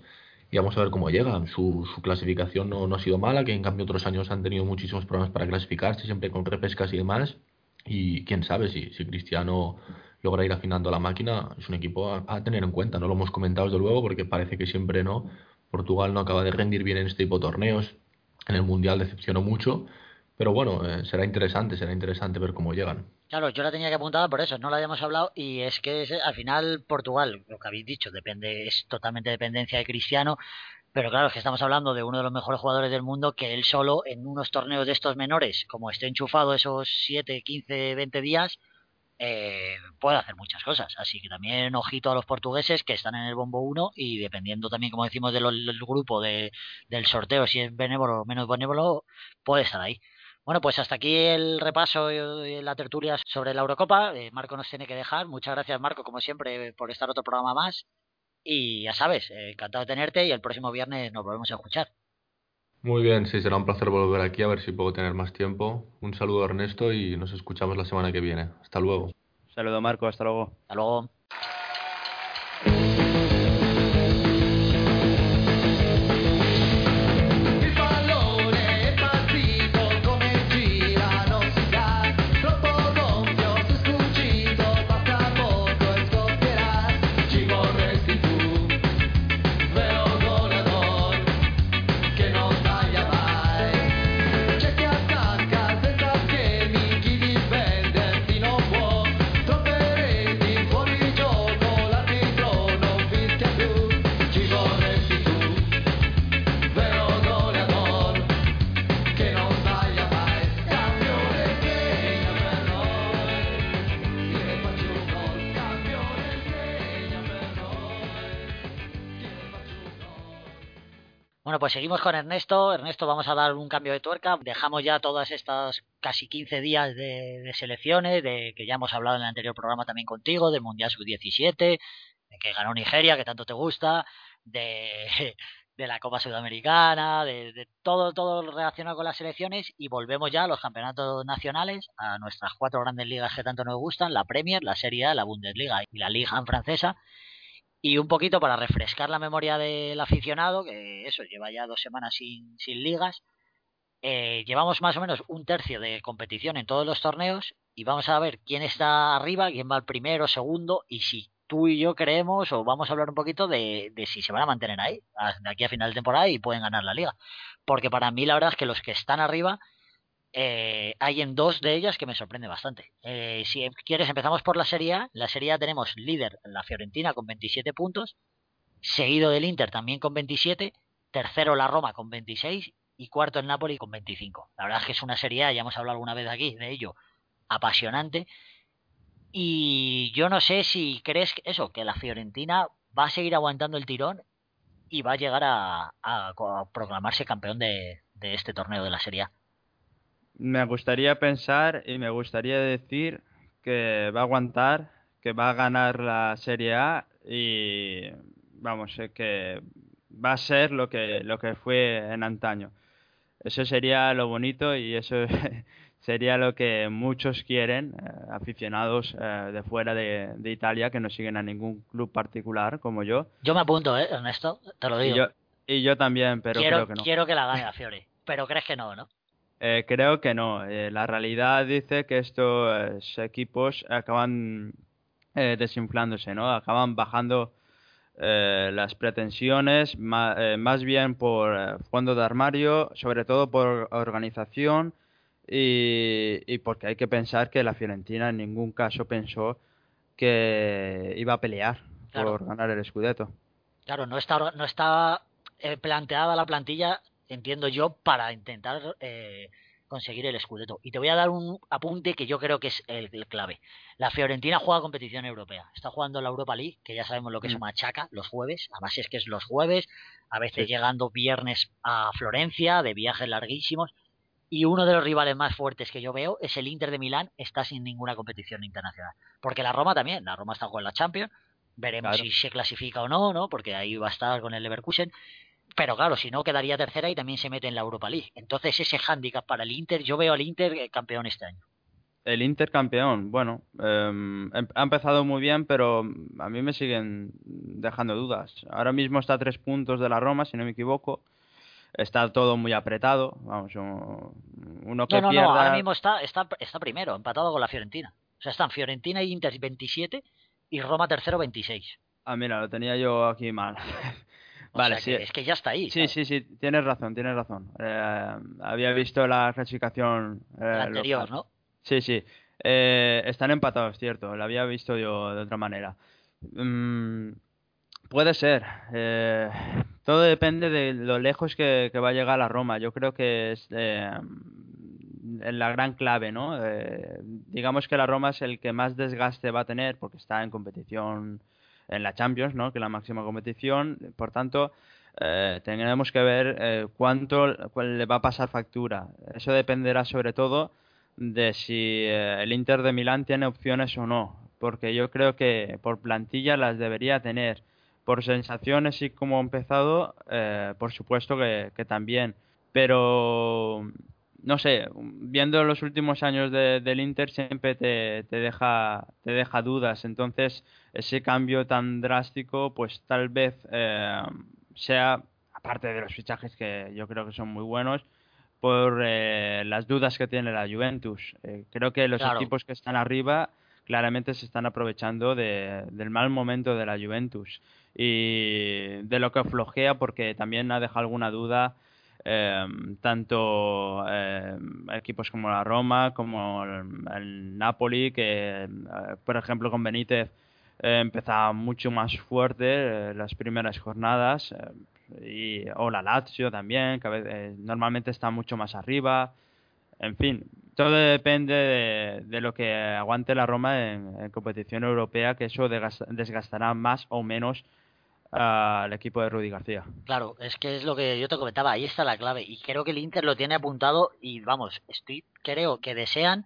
Y vamos a ver cómo llega. Su, su clasificación no, no, ha sido mala, que en cambio otros años han tenido muchísimos problemas para clasificarse, siempre con repescas y demás. Y quién sabe si, si Cristiano logra ir afinando la máquina, es un equipo a, a, tener en cuenta. No lo hemos comentado desde luego, porque parece que siempre no. Portugal no acaba de rendir bien en este tipo de torneos. En el Mundial decepcionó mucho pero bueno, eh, será interesante, será interesante ver cómo llegan. Claro, yo la tenía que apuntar por eso, no la habíamos hablado y es que al final Portugal, lo que habéis dicho, depende, es totalmente dependencia de Cristiano, pero claro, es que estamos hablando de uno de los mejores jugadores del mundo que él solo en unos torneos de estos menores, como esté enchufado esos 7, 15, 20 días, eh, puede hacer muchas cosas. Así que también ojito a los portugueses que están en el bombo 1 y dependiendo también, como decimos, del, del grupo de, del sorteo, si es benévolo o menos benévolo, puede estar ahí. Bueno, pues hasta aquí el repaso y la tertulia sobre la Eurocopa. Eh, Marco nos tiene que dejar. Muchas gracias, Marco, como siempre, por estar otro programa más. Y ya sabes, eh, encantado de tenerte y el próximo viernes nos volvemos a escuchar. Muy bien, sí, será un placer volver aquí a ver si puedo tener más tiempo. Un saludo, Ernesto, y nos escuchamos la semana que viene. Hasta luego. Saludo, Marco. Hasta luego. Hasta luego. Pues seguimos con Ernesto. Ernesto, vamos a dar un cambio de tuerca. Dejamos ya todas estas casi 15 días de, selecciones, de que ya hemos hablado en el anterior programa también contigo, del Mundial Sub-17, de que ganó Nigeria, que tanto te gusta, de de la Copa Sudamericana, de, de todo, todo relacionado con las selecciones y volvemos ya a los campeonatos nacionales, a nuestras cuatro grandes ligas que tanto nos gustan, la Premier, la Serie A, la Bundesliga y la Liga francesa. Y un poquito para refrescar la memoria del aficionado, que eso lleva ya dos semanas sin, sin ligas, eh, llevamos más o menos un tercio de competición en todos los torneos y vamos a ver quién está arriba, quién va al primero, segundo y si tú y yo creemos o vamos a hablar un poquito de, de si se van a mantener ahí de aquí a final de temporada y pueden ganar la liga. Porque para mí la verdad es que los que están arriba eh, hay en dos de ellas que me sorprende bastante. Eh, si quieres empezamos por la Serie A. La Serie A tenemos líder la Fiorentina con 27 puntos, seguido del Inter también con 27, tercero la Roma con 26 y cuarto el Napoli con 25. La verdad es que es una Serie A, ya hemos hablado alguna vez aquí de ello, apasionante. Y yo no sé si crees que eso, que la Fiorentina va a seguir aguantando el tirón y va a llegar a, a, a proclamarse campeón de, de, este torneo de la Serie A. Me gustaría pensar y me gustaría decir que va a aguantar, que va a ganar la Serie A y vamos, que va a ser lo que, lo que fue en antaño. Eso sería lo bonito y eso sería lo que muchos quieren, eh, aficionados eh, de fuera de, de, Italia que no siguen a ningún club particular como yo. Yo me apunto, ¿eh, Ernesto? Te lo digo. Y yo, y yo también, pero quiero, creo que no. Quiero que la gane la Fiore, pero crees que no, ¿no? Eh, creo que no. Eh, la realidad dice que estos equipos acaban eh, desinflándose, ¿no? Acaban bajando las pretensiones, más, más, bien por fondo de armario, sobre todo por organización y, y, porque hay que pensar que la Fiorentina en ningún caso pensó que iba a pelear claro. por ganar el Scudetto. Claro, no está, no está eh, planteada la plantilla, entiendo yo, para intentar eh, conseguir el Scudetto. Y te voy a dar un apunte que yo creo que es el, el, clave. La Fiorentina juega competición europea. Está jugando la Europa League, que ya sabemos lo que mm. es machaca, los jueves. Además es que es los jueves, a veces sí. llegando viernes a Florencia, de viajes larguísimos. Y uno de los rivales más fuertes que yo veo es el Inter de Milán, está sin ninguna competición internacional. Porque la Roma también, la Roma está jugando la Champions, veremos claro. si se clasifica o no, ¿no? Porque ahí va a estar con el Leverkusen. Pero claro, si no, quedaría tercera y también se mete en la Europa League. Entonces, ese hándicap para el Inter, yo veo al Inter campeón este año. El Inter campeón, bueno, eh, ha empezado muy bien, pero a mí me siguen dejando dudas. Ahora mismo está a tres puntos de la Roma, si no me equivoco está todo muy apretado. Vamos, uno que no, no, pierda... no, ahora mismo está, está, está primero, empatado con la Fiorentina. O sea, están Fiorentina y Inter 27 y Roma tercero 26. Ah, mira, lo tenía yo aquí mal. vale, o sea, sí. Es que ya está ahí. Sí, ¿sabes? sí, sí, tienes razón, tienes razón. Eh, había visto la clasificación. Eh, la anterior, ¿no? Sí, sí. Eh, están empatados, cierto. Lo había visto yo de otra manera. Mm, puede ser. Eh, todo depende de lo lejos que, que, va a llegar la Roma. Yo creo que es la gran clave, ¿no? Digamos que la Roma es el que más desgaste va a tener porque está en competición en la Champions, ¿no? Que es la máxima competición. Por tanto, eh, tendremos que ver eh, cuánto le va a pasar factura. Eso dependerá sobre todo de si eh, el Inter de Milán tiene opciones o no. Porque yo creo que por plantilla las debería tener por sensaciones y como ha empezado, eh, por supuesto que, también. Pero, no sé, viendo los últimos años de, del Inter siempre te, te, deja, te deja dudas. Entonces, ese cambio tan drástico, pues tal vez eh, sea, aparte de los fichajes que yo creo que son muy buenos, por eh, las dudas que tiene la Juventus. Eh, creo que los claro. equipos que están arriba claramente se están aprovechando de, del mal momento de la Juventus y de lo que flojea porque también ha dejado alguna duda eh, tanto eh, equipos como la Roma como el, Napoli que eh, por ejemplo con Benítez empezaba mucho más fuerte las primeras jornadas y, o la Lazio también que normalmente está mucho más arriba. En fin, todo depende de, lo que aguante la Roma en competición europea, que eso desgastará más o menos al equipo de Rudy García. Claro, es que es lo que yo te comentaba, ahí está la clave. Y creo que el Inter lo tiene apuntado y vamos, estoy, creo que desean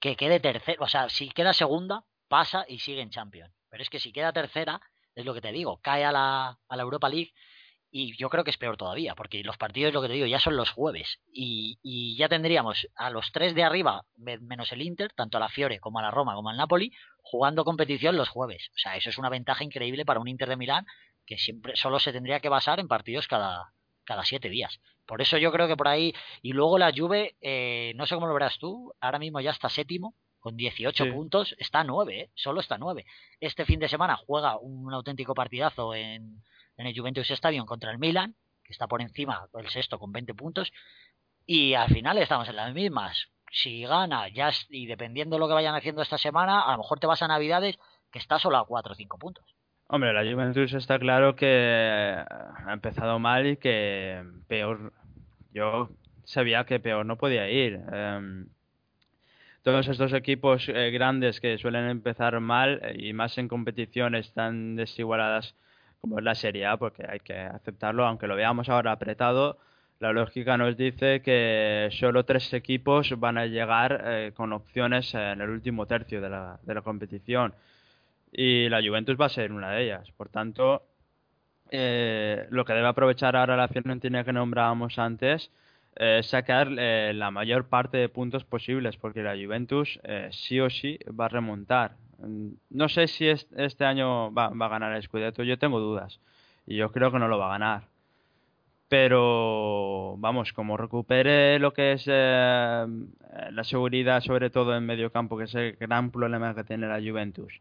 que quede tercero. O sea, si queda segunda, pasa y sigue en Champions. Pero es que si queda tercera, es lo que te digo, cae a la, a la Europa League y yo creo que es peor todavía, porque los partidos, lo que te digo, ya son los jueves. Y, y ya tendríamos a los tres de arriba, me- menos el Inter, tanto a la Fiore como a la Roma como al Napoli, jugando competición los jueves. O sea, eso es una ventaja increíble para un Inter de Milán que siempre solo se tendría que basar en partidos cada, cada siete días. Por eso yo creo que por ahí. Y luego la Juve, eh, no sé cómo lo verás tú, ahora mismo ya está séptimo, con 18 Sí. puntos, está 9, ¿eh? solo está 9. Este fin de semana juega un auténtico partidazo en, en el Juventus Stadium contra el Milan, que está por encima del sexto con 20 puntos, y al final estamos en las mismas. Si gana, ya y dependiendo de lo que vayan haciendo esta semana, a lo mejor te vas a Navidades, que está solo a 4 o 5 puntos. Hombre, la Juventus está claro que eh, ha empezado mal y que peor. Yo sabía que peor no podía ir. Em, todos estos equipos eh, grandes que suelen empezar mal eh, y más en competiciones tan desigualadas como es la Serie porque hay que aceptarlo, aunque lo veamos ahora apretado, la lógica nos dice que solo tres equipos van a llegar eh, con opciones en el último tercio de la, de la competición y la Juventus va a ser una de ellas. Por tanto, eh, lo que debe aprovechar ahora la Fiorentina que nombrábamos antes eh, es sacar eh, la mayor parte de puntos posibles, porque la Juventus sí o sí va a remontar. Mm, No sé si es- este año va, a ganar el Scudetto, yo tengo dudas y yo creo que no lo va a ganar. Pero vamos, como recupere lo que es eh, la seguridad, sobre todo en medio campo, que es el gran problema que tiene la Juventus,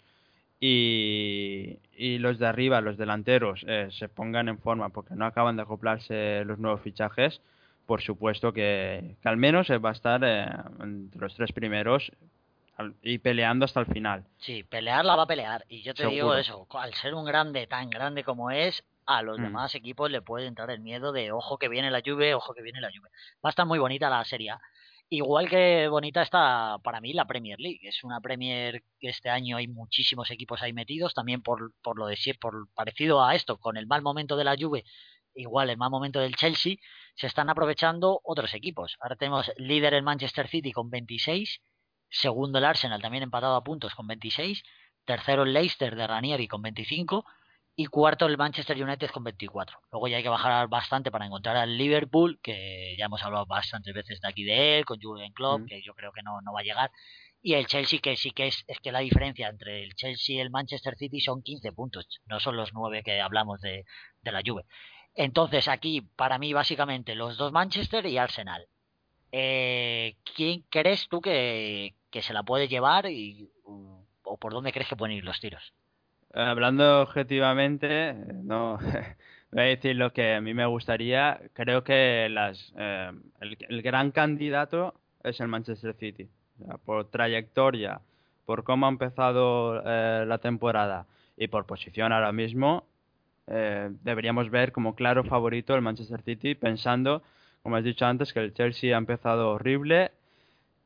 y, los de arriba, los delanteros, eh, se pongan en forma porque no acaban de acoplarse los nuevos fichajes, por supuesto que, al menos va a estar eh, entre los tres primeros y peleando hasta el final. Sí, pelear la va a pelear. Y yo te digo eso, al ser un grande tan grande como es, a los Mm. demás equipos le puede entrar el miedo de ojo que viene la lluvia, ojo que viene la lluvia. Va a estar muy bonita la serie. Igual que bonita está para mí la Premier League. Es una Premier que este año hay muchísimos equipos ahí metidos, también por, por lo de por parecido a esto, con el mal momento de la Juve, igual el mal momento del Chelsea, se están aprovechando otros equipos. Ahora tenemos líder el Manchester City con 26, segundo el Arsenal también empatado a puntos con 26, tercero el Leicester de Ranieri con 25 y cuarto el Manchester United con 24. Luego ya hay que bajar bastante para encontrar al Liverpool, que ya hemos hablado bastantes veces de aquí de él, con Jurgen Klopp, Mm. que yo creo que no, no va a llegar. Y el Chelsea, que sí que es, es que la diferencia entre el Chelsea y el Manchester City son 15 puntos, no son los 9 que hablamos de, de la Juve. Entonces aquí, para mí, básicamente, los dos Manchester y Arsenal. Eh, ¿Quién crees tú que, que se la puede llevar y, o por dónde crees que pueden ir los tiros? Hablando objetivamente, no voy a decir lo que a mí me gustaría. Creo que las, eh, el, el gran candidato es el Manchester City. Por trayectoria, por cómo ha empezado eh, la temporada y por posición ahora mismo, deberíamos ver como claro favorito el Manchester City, pensando, como has dicho antes, que el Chelsea ha empezado horrible,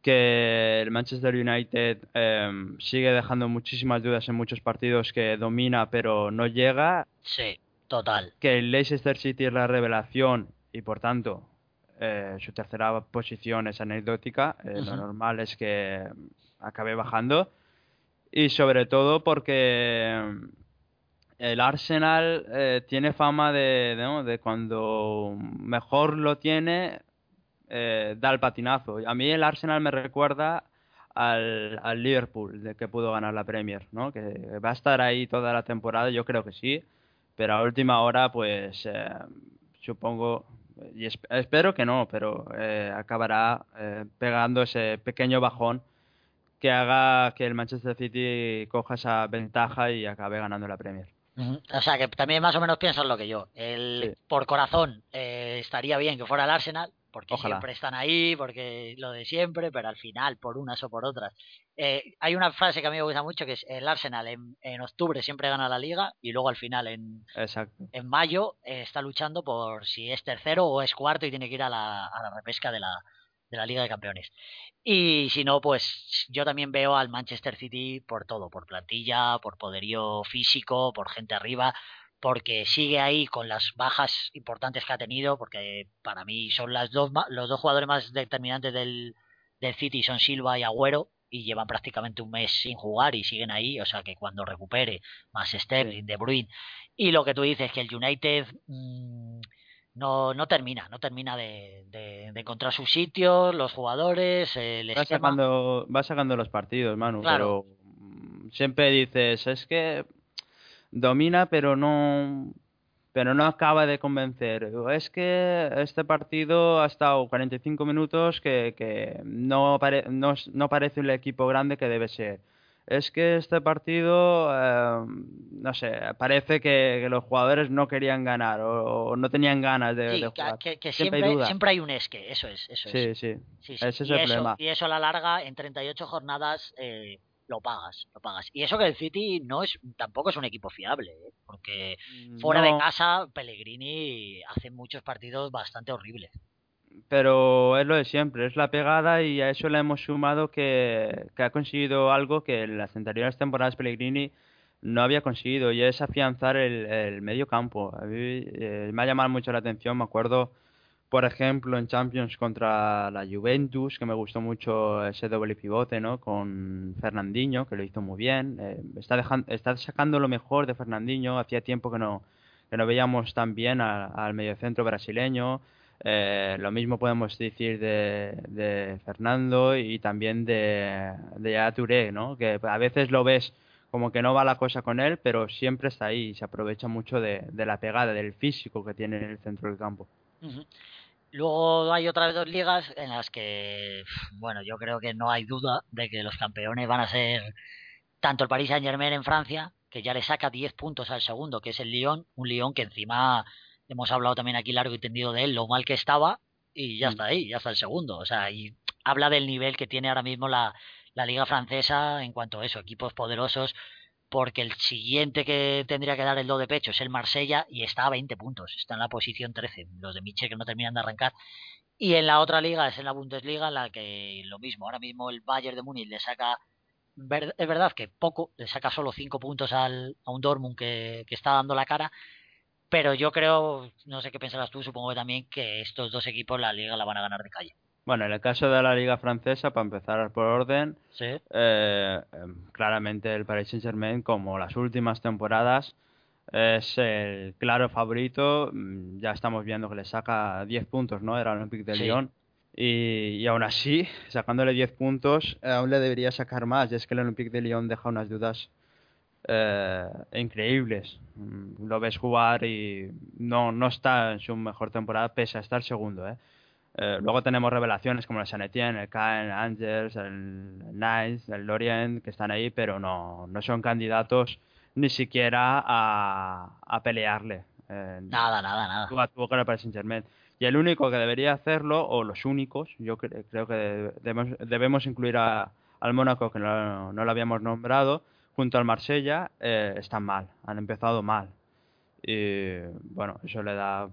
que el Manchester United eh, sigue dejando muchísimas dudas en muchos partidos que domina pero no llega, Sí, total. que el Leicester City es la revelación y por tanto eh, su tercera posición es anecdótica, eh, lo normal es que acabe bajando. Y sobre todo porque el Arsenal eh, tiene fama de, cuando mejor lo tiene eh, da el patinazo. A mí el Arsenal me recuerda al, al Liverpool de que pudo ganar la Premier, ¿no? Que va a estar ahí toda la temporada, yo creo que sí, pero a última hora pues eh, supongo y esp- espero que no, pero eh, acabará eh, pegando ese pequeño bajón que haga que el Manchester City coja esa ventaja y acabe ganando la Premier. O sea, que también más o menos piensas lo que yo. El, Sí. Por corazón, eh, estaría bien que fuera el Arsenal, porque Ojalá. siempre están ahí, porque lo de siempre, pero al final, por unas o por otras. Eh, hay una frase que a mí me gusta mucho, que es el Arsenal en, en octubre siempre gana la liga y luego al final en, en mayo eh, está luchando por si es tercero o es cuarto y tiene que ir a la, a la repesca de la, de la Liga de Campeones. Y si no, pues yo también veo al Manchester City por todo, por plantilla, por poderío físico, por gente arriba, porque sigue ahí con las bajas importantes que ha tenido, porque para mí son las dos los dos jugadores más determinantes del, del City son Silva y Agüero, y llevan prácticamente un mes sin jugar y siguen ahí, o sea que cuando recupere más Sterling, De Bruyne y lo que tú dices que el United mm, no, no termina, no termina de, de, de encontrar su sitio, los jugadores, el Va esquema. sacando, va sacando los partidos, Manu, Claro. pero mm, siempre dices, es que domina, pero no pero no acaba de convencer. Es que este partido ha estado 45 minutos que, que no, pare- no, no parece el equipo grande que debe ser. Es que este partido, eh, no sé, parece que, que los jugadores no querían ganar o, o no tenían ganas de, Sí, de jugar. que- que Siempre hay siempre, hay un esque, eso es, eso Sí, es. sí. Sí, sí. Ese es y, el eso, problema. y eso a la larga, en 38 jornadas, eh, lo pagas, lo pagas. Y eso que el City no es, tampoco es un equipo fiable, ¿eh? porque fuera de casa, Pellegrini hace muchos partidos bastante horribles. Pero es lo de siempre, es la pegada y a eso le hemos sumado que, que ha conseguido algo que en las anteriores temporadas Pellegrini no había conseguido y es afianzar el, medio campo. A eh, me ha llamado mucho la atención, me acuerdo, por ejemplo, en Champions contra la Juventus, que me gustó mucho ese doble pivote, ¿no? Con Fernandinho, que lo hizo muy bien. Eh, está, dejan- está sacando lo mejor de Fernandinho, hacía tiempo que no, que no veíamos tan bien a- al mediocentro brasileño. Eh, lo mismo podemos decir de, Fernando y también de, de ¿no? Que a veces lo ves como que no va la cosa con él, pero siempre está ahí y se aprovecha mucho de, de la pegada, del físico que tiene en el centro del campo. Luego hay otras dos ligas en las que, bueno, yo creo que no hay duda de que los campeones van a ser tanto el Paris Saint Germain en Francia, que ya le saca 10 puntos al segundo, que es el Lyon, un Lyon que encima hemos hablado también aquí largo y tendido de él, lo mal que estaba, y ya Mm. está ahí, ya está el segundo. O sea, y habla del nivel que tiene ahora mismo la, la liga francesa en cuanto a eso, equipos poderosos, porque el siguiente que tendría que dar el do de pecho es el Marsella y está a 20 puntos, está en la posición 13, los de Miche que no terminan de arrancar. Y en la otra liga es en la Bundesliga, en la que lo mismo, ahora mismo el Bayern de Múnich le saca, es verdad que poco, le saca solo 5 puntos al, a un Dortmund que, que está dando la cara, pero yo creo, no sé qué pensarás tú, supongo que también que estos dos equipos la liga la van a ganar de calle. Bueno, en el caso de la liga francesa, para empezar por orden, Sí, eh, claramente el Paris Saint-Germain, como las últimas temporadas, es el claro favorito. Mm, Ya estamos viendo que le saca 10 puntos, ¿no? Era el Olympique de Sí. Lyon. Y, y aún así, sacándole 10 puntos, aún le debería sacar más. Y es que el Olympique de Lyon deja unas dudas eh, increíbles. Mm, Lo ves jugar y no, no está en su mejor temporada, pese a estar segundo, ¿eh? Eh, luego tenemos revelaciones como el San Etienne, el Caen, el Angers, el Nice, el Lorient, que están ahí, pero no, no son candidatos ni siquiera a, a pelearle. Eh, nada, nada, nada. tú a tú con el Paris Saint-Germain. Y el único que debería hacerlo, o los únicos, yo cre- creo que debemos, debemos incluir a- al Mónaco, que no, no lo habíamos nombrado, junto al Marsella, eh, están mal, han empezado mal. Y bueno, eso le da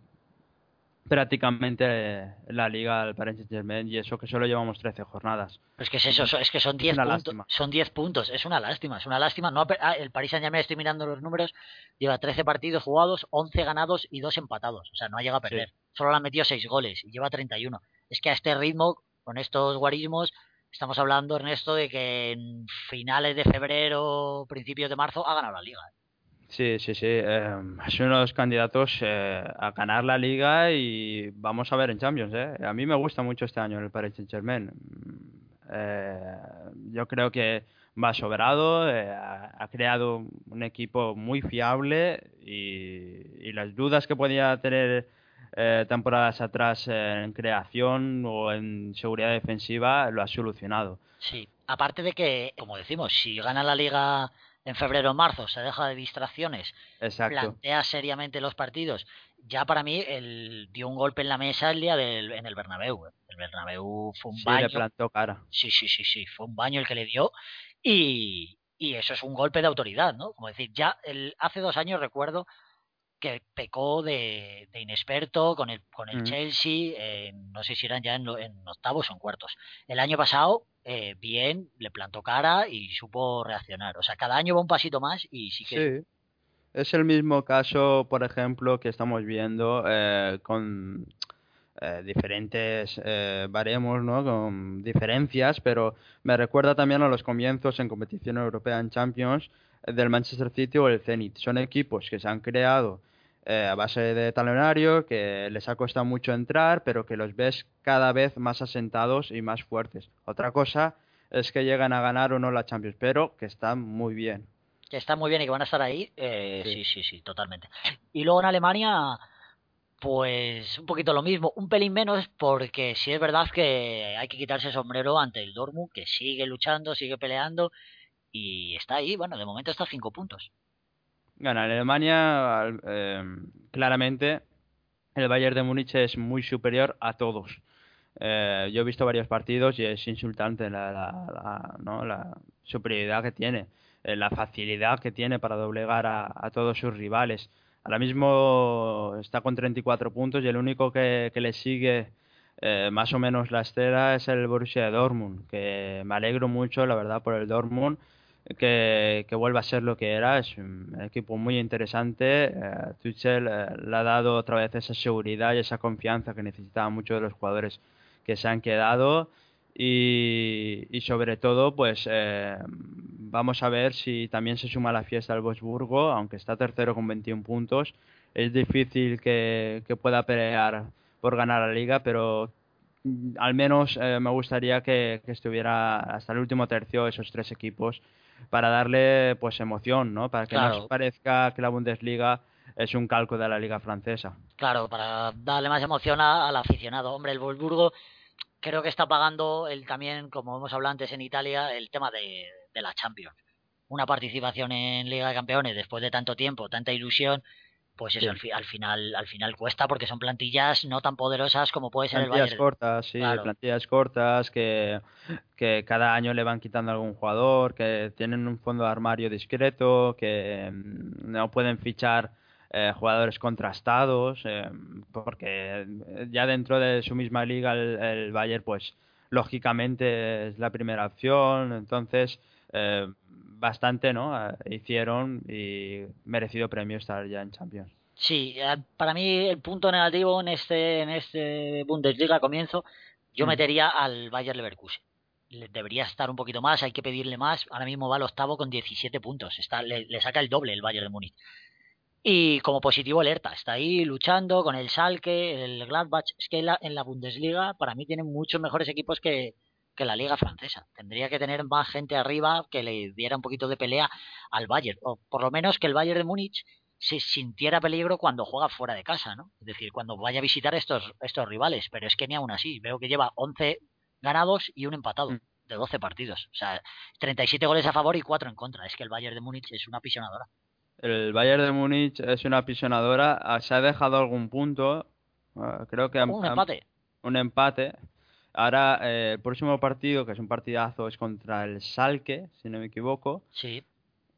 prácticamente eh, la liga al Paris Saint-Germain, y eso que solo llevamos 13 jornadas. Pero es que es eso, so- es que son 10 una puntos, son 10 puntos, es una lástima, es una lástima. No ah, el Paris Saint-Germain estoy mirando los números, lleva 13 partidos jugados, 11 ganados y 2 empatados, o sea, no ha llegado a Sí. perder. Solo le han metido 6 goles y lleva 31. Es que a este ritmo, con estos guarismos, estamos hablando, Ernesto, de que en finales de febrero, principios de marzo, ha ganado la liga. Sí, sí, sí. eh, es uno de los candidatos eh, a ganar la liga y vamos a ver en Champions. ¿eh? A mí me gusta mucho este año el Paris Saint-Germain. Mm, eh, yo creo que va sobrado, eh, ha, creado un equipo muy fiable y las dudas que podía tener eh, temporadas atrás en creación o en seguridad defensiva lo ha solucionado. Sí, aparte de que, como decimos, si gana la liga en febrero o marzo, se deja de distracciones, Exacto. plantea seriamente los partidos. Ya para mí el, dio un golpe en la mesa el día del, en el Bernabéu. ¿eh? El Bernabéu fue un Sí, baño. le plantó cara. Sí, sí, sí, sí, fue un baño el que le dio y, y eso es un golpe de autoridad, ¿no? Como decir, ya el, hace dos años recuerdo que pecó de, de inexperto con el, con el Ujú. Chelsea, en- no sé si eran ya en, lo- en octavos o en cuartos. El año pasado, eh, bien, le plantó cara y supo reaccionar. O sea, cada año va un pasito más y sí que... Sí. Es el mismo caso, por ejemplo, que estamos viendo eh, con eh, diferentes eh, baremos, ¿no? Con diferencias, pero me recuerda también a los comienzos en competición europea en Champions eh, del Manchester City o el Zenit. Son equipos que se han creado eh, a base de talonario, que les ha costado mucho entrar, pero que los ves cada vez más asentados y más fuertes. Otra cosa es que llegan a ganar o no la Champions, pero que están muy bien. Que están muy bien y que van a estar ahí. eh, sí. sí, sí, totalmente. Y luego en Alemania, pues un poquito lo mismo, un pelín menos, porque sí es verdad que hay que quitarse el sombrero ante el Dortmund, que sigue luchando, sigue peleando y está ahí. Bueno, de momento está a cinco puntos. Gana en Alemania, al- eh, claramente, el Bayern de Múnich es muy superior a todos. Eh, yo he visto varios partidos y es insultante la, la- la- superioridad que tiene, eh, la facilidad que tiene para doblegar a, todos sus rivales. Ahora mismo está con 34 puntos y el único que, que le sigue eh, más o menos la estela es el Borussia Dortmund, que me alegro mucho, la verdad, por el Dortmund que, vuelva a ser lo que era. Es un equipo muy interesante. Eh, Tuchel eh, le ha dado otra vez esa seguridad y esa confianza que necesitaban muchos de los jugadores que se han quedado. Y, sobre todo, pues eh, vamos a ver si también se suma a la fiesta el Wolfsburgo, aunque está tercero con 21 puntos. Es difícil que, que pueda pelear por ganar la liga, pero mm, al menos eh, me gustaría que, que estuviera hasta el último tercio esos tres equipos para darle pues emoción, ¿no? Para que no Claro. os parezca que la Bundesliga es un calco de la liga francesa. Claro, para darle más emoción a- al aficionado. Hombre, el Wolfsburgo creo que está pagando el también, como hemos hablado antes en Italia, el tema de, de la Champions. Una participación en Liga de Campeones después de tanto tiempo, tanta ilusión, pues eso Sí. al, fi- al final al final cuesta porque son plantillas no tan poderosas como puede ser el Plantillas Bayern. cortas, sí, Claro. plantillas cortas que, que cada año le van quitando a algún jugador, que tienen un fondo de armario discreto, que mm, no pueden fichar eh, jugadores contrastados, eh, porque eh, ya dentro de su misma liga el, el Bayern, pues lógicamente es la primera opción, entonces eh, bastante, ¿no? Eh, hicieron y merecido premio estar ya en Champions. Sí, eh, para mí el punto negativo en este en este Bundesliga comienzo, yo Mm. metería al Bayer Leverkusen. Le- Debería estar un poquito más, hay que pedirle más. Ahora mismo va al octavo con 17 puntos. Está, le, le saca el doble el Bayern de Múnich. Y como positivo alerta, está ahí luchando con el Schalke, el Gladbach. Es que la- en la Bundesliga para mí tienen muchos mejores equipos que, que la liga francesa. Tendría que tener más gente arriba que le diera un poquito de pelea al Bayern. O por lo menos que el Bayern de Múnich se sintiera peligro cuando juega fuera de casa, ¿no? Es decir, cuando vaya a visitar estos, estos rivales. Pero es que ni aún así. Veo que lleva 11 ganados y un empatado Mm. de 12 partidos. O sea, 37 goles a favor y 4 en contra. Es que el Bayern de Múnich es una apisonadora. El Bayern de Múnich es una apisonadora. ah, Se ha dejado algún punto. ah, creo que Un han- empate. un empate. Ahora, eh, el próximo partido, que es un partidazo, es contra el Schalke, si no me equivoco. Sí.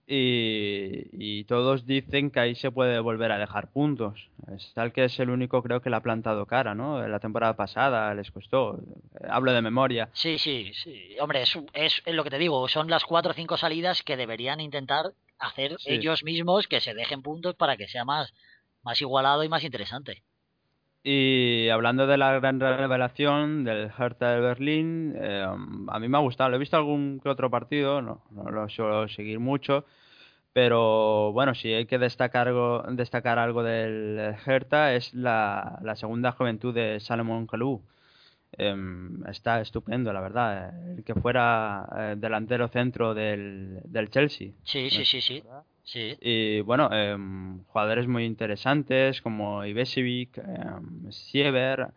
Y, y todos dicen que ahí se puede volver a dejar puntos. El Schalke es el único, creo que le ha plantado cara, ¿no? La temporada pasada les costó. Eh, Hablo de memoria. Sí, sí, sí. Hombre, es, es, es lo que te digo. Son las 4 o 5 salidas que deberían intentar hacer Sí. ellos mismos que se dejen puntos para que sea más, más igualado y más interesante. Y hablando de la gran revelación del Hertha de Berlín, eh, a mí me ha gustado. Lo he visto algún que otro partido, no, no lo suelo seguir mucho, pero bueno, si hay que destacar algo, destacar algo del Hertha es la, la segunda juventud de Salomon Kalou. Em, está estupendo, la verdad. El que fuera eh, delantero centro del, del Chelsea. Sí, sí, sí, sí. Sí. Y bueno, em, jugadores muy interesantes como Ibesevic, em, Siever,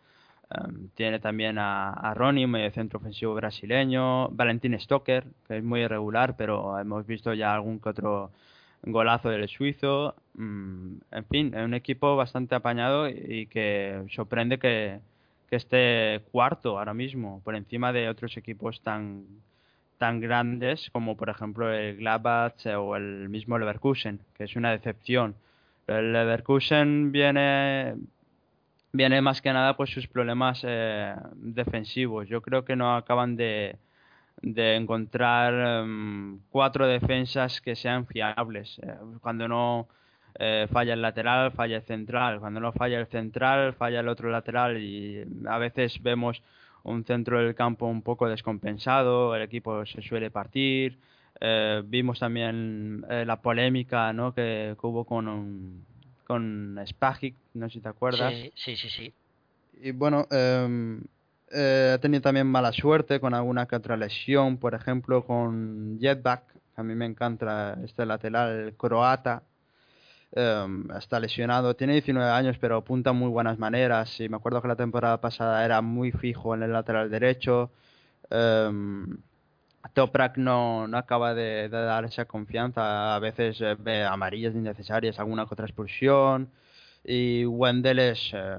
em, tiene también a, a Ronnie, medio centro ofensivo brasileño, Valentín Stoker, que es muy irregular, pero hemos visto ya algún que otro golazo del suizo. Mm, en fin, es un equipo bastante apañado y que sorprende que, que esté cuarto ahora mismo, por encima de otros equipos tan tan grandes como por ejemplo el Gladbach o el mismo Leverkusen, que es una decepción. El Leverkusen viene viene más que nada pues sus problemas eh, defensivos. Yo creo que no acaban de, de encontrar em, cuatro defensas que sean fiables. Eh, cuando no eh, falla el lateral, falla el central. Cuando no falla el central, falla el otro lateral y a veces vemos un centro del campo un poco descompensado, el equipo se suele partir. Eh, vimos también eh, la polémica ¿no? que, que hubo con, con Spagic, no sé si te acuerdas. Sí, sí, sí, sí. Y bueno, em, eh, ha tenido también mala suerte con alguna que otra lesión, por ejemplo con Jetback, a mí me encanta este lateral croata, em, está lesionado, tiene 19 años pero apunta muy buenas maneras. Y me acuerdo que la temporada pasada era muy fijo en el lateral derecho. em, Toprak no, no acaba de, dar esa confianza, a veces eh, ve amarillas innecesarias, alguna otra expulsión. Y Wendell es... eh,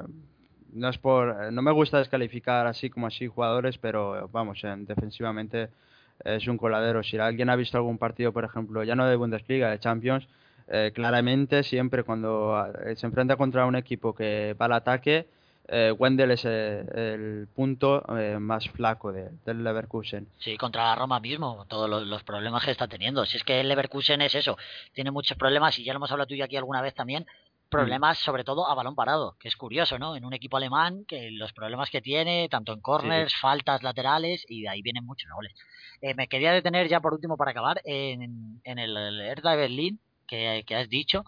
no es por no me gusta descalificar así como así jugadores pero vamos en- defensivamente es un coladero. Si alguien ha visto algún partido por ejemplo ya no de Bundesliga de Champions eh, claramente siempre cuando eh, se enfrenta contra un equipo que va al ataque eh, Wendell es eh, el punto eh, más flaco de, del Leverkusen Sí, contra la Roma mismo, todos los, los problemas que está teniendo. Si es que el Leverkusen es eso, tiene muchos problemas y ya lo hemos hablado tú y aquí alguna vez también, problemas sobre todo a balón parado, que es curioso, ¿no? En un equipo alemán, que los problemas que tiene, tanto en corners, faltas laterales, y de ahí vienen muchos goles. Eh, me quería detener ya por último para acabar en, en el, el Hertha de Berlín, que, que has dicho,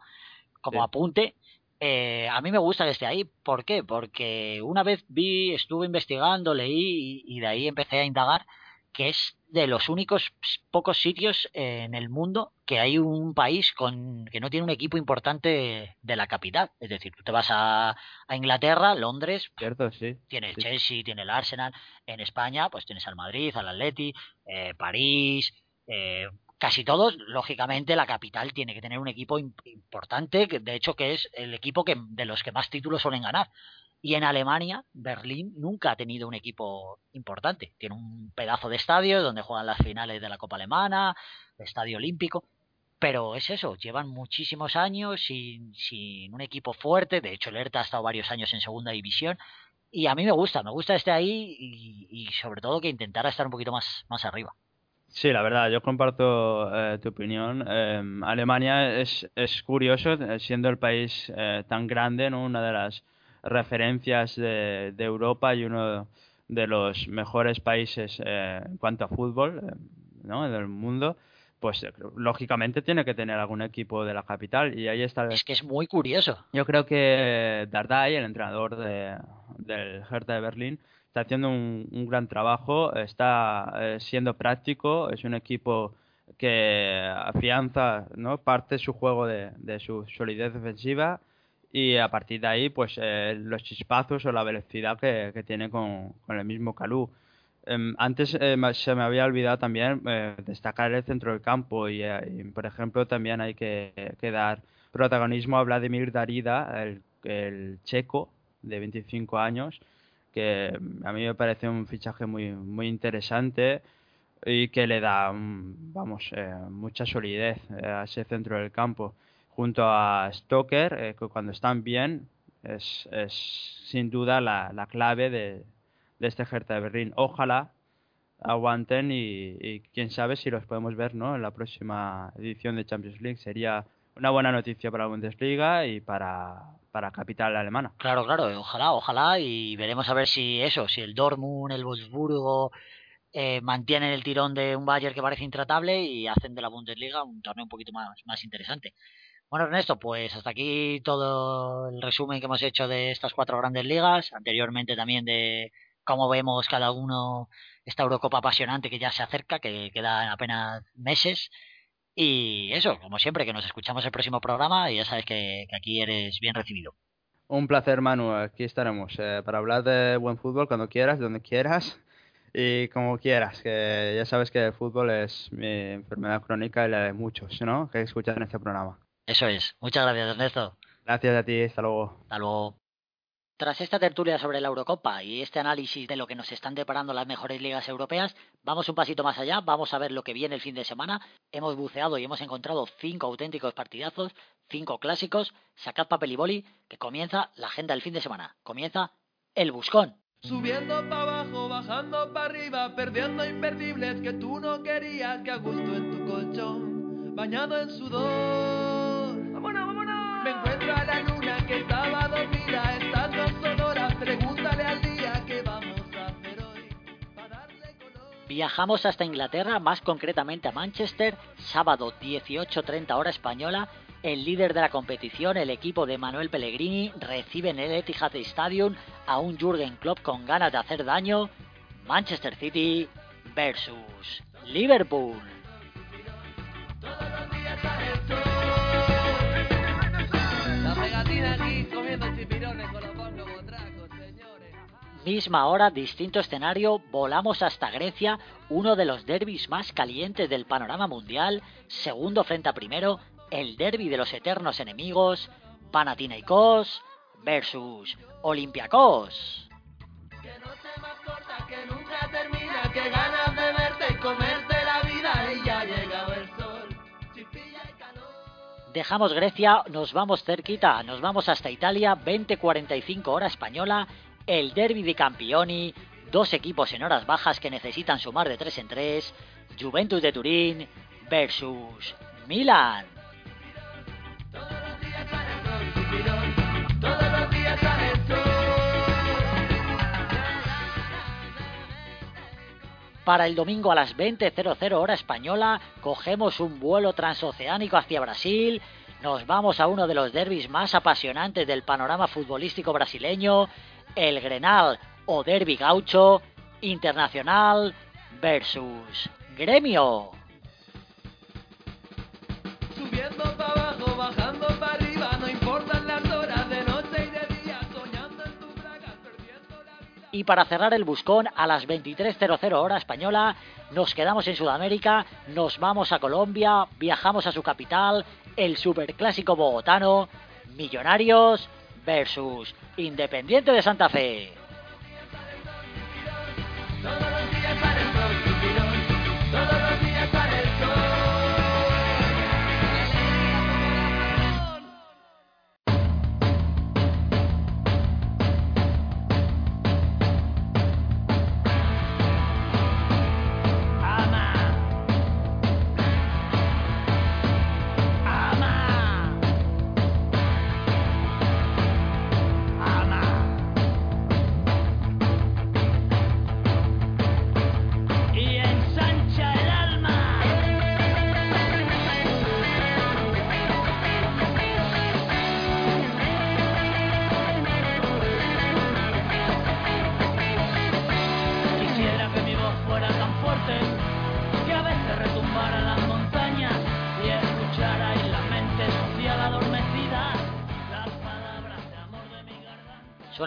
como Sí. apunte. Eh, a mí me gusta que esté ahí. ¿Por qué? Porque una vez vi, estuve investigando, leí y, y de ahí empecé a indagar que es de los únicos pocos sitios en el mundo que hay un país con que no tiene un equipo importante de la capital. Es decir, tú te vas a, a Inglaterra, Londres, cierto sí tiene el Sí. Chelsea, tiene el Arsenal. En España, pues tienes al Madrid, al Atleti, eh, París, eh, casi todos. Lógicamente, la capital tiene que tener un equipo im- importante, que de hecho que es el equipo que de los que más títulos suelen ganar. Y en Alemania, Berlín nunca ha tenido un equipo importante. Tiene un pedazo de estadio donde juegan las finales de la Copa Alemana, estadio olímpico. Pero es eso, llevan muchísimos años sin, sin un equipo fuerte. De hecho, el Hertha ha estado varios años en segunda división. Y a mí me gusta, me gusta este ahí y, y sobre todo que intentara estar un poquito más, más arriba. Sí, la verdad, yo comparto eh, tu opinión. Eh, Alemania es, es curioso, eh, siendo el país eh, tan grande, ¿no? una de las referencias de, de Europa y uno de los mejores países eh, en cuanto a fútbol eh, ¿no? del mundo, pues lógicamente tiene que tener algún equipo de la capital y ahí está. Es que es muy curioso. Yo creo que Dardai, el entrenador de, del Hertha de Berlín, está haciendo un, un gran trabajo, está eh, siendo práctico, es un equipo que afianza ¿no? parte de su juego de, de su solidez defensiva y a partir de ahí pues eh, los chispazos o la velocidad que, que tiene con, con el mismo Calú. Em, antes eh, se me había olvidado también eh, destacar el centro del campo y, y, por ejemplo también hay que, que dar protagonismo a Vladimir Darida, el, el checo de 25 años, que a mí me parece un fichaje muy, muy interesante y que le da, mm, vamos, eh, mucha solidez eh, a ese centro del campo. Junto a Stoker, eh, que cuando están bien, es, es sin duda la, la clave de, de este Hertha de Berlín. Ojalá aguanten y, y quién sabe si los podemos ver ¿no? en la próxima edición de Champions League. Sería una buena noticia para la Bundesliga y para, para capital alemana. Claro, claro, ojalá, ojalá y veremos a ver si eso, si el Dortmund, el Wolfsburgo eh, mantienen el tirón de un Bayern que parece intratable y hacen de la Bundesliga un torneo un poquito más, más interesante. Bueno, Ernesto, pues hasta aquí todo el resumen que hemos hecho de estas cuatro grandes ligas, anteriormente también de cómo vemos cada uno esta Eurocopa apasionante que ya se acerca, que quedan apenas meses. Y eso, como siempre, que nos escuchamos el próximo programa y ya sabes que, que aquí eres bien recibido. Un placer, Manu. Aquí estaremos eh, para hablar de buen fútbol cuando quieras, donde quieras y como quieras. Que ya sabes que el fútbol es mi enfermedad crónica y la de muchos, ¿no? Que escuchan este programa. Eso es. Muchas gracias, Ernesto. Gracias a ti. Hasta luego. Hasta luego. Tras esta tertulia sobre la Eurocopa y este análisis de lo que nos están deparando las mejores ligas europeas, vamos un pasito más allá, vamos a ver lo que viene el fin de semana. Hemos buceado y hemos encontrado cinco auténticos partidazos, cinco clásicos. Sacad papel y boli, que comienza la agenda del fin de semana. Comienza el Buscón. Subiendo para abajo, bajando para arriba, perdiendo imperdibles que tú no querías, que a gusto en tu colchón, bañado en sudor. Viajamos hasta Inglaterra, más concretamente a Manchester, sábado 18.30 hora española. El líder de la competición, el equipo de Manuel Pellegrini, recibe en el Etihad Stadium a un Jürgen Klopp con ganas de hacer daño. Manchester City versus Liverpool. Misma hora, distinto escenario, volamos hasta Grecia, uno de los derbis más calientes del panorama mundial, segundo frente a primero, el derby de los eternos enemigos, Panathinaikos versus Olympiacos. Que noche más corta que nunca termina, que ganas de verte y comerte la vida y ya ha llegado el sol. Chispilla y calor. Dejamos Grecia, nos vamos cerquita, nos vamos hasta Italia, 20.45 hora española, el derby de Campioni, dos equipos en horas bajas que necesitan sumar de 3 en 3, Juventus de Turín versus Milan. Para el domingo a las 20.00 hora española, cogemos un vuelo transoceánico hacia Brasil, nos vamos a uno de los derbis más apasionantes del panorama futbolístico brasileño, el Grenal o Derby Gaucho, Internacional versus Gremio. Subiendo para abajo, bajando para arriba, no importan las horas de noche y de día, soñando en perdiendo la vida. Y para cerrar el buscón, a las 23.00 hora española, nos quedamos en Sudamérica, nos vamos a Colombia, viajamos a su capital, el superclásico bogotano, Millonarios versus Independiente de Santa Fe.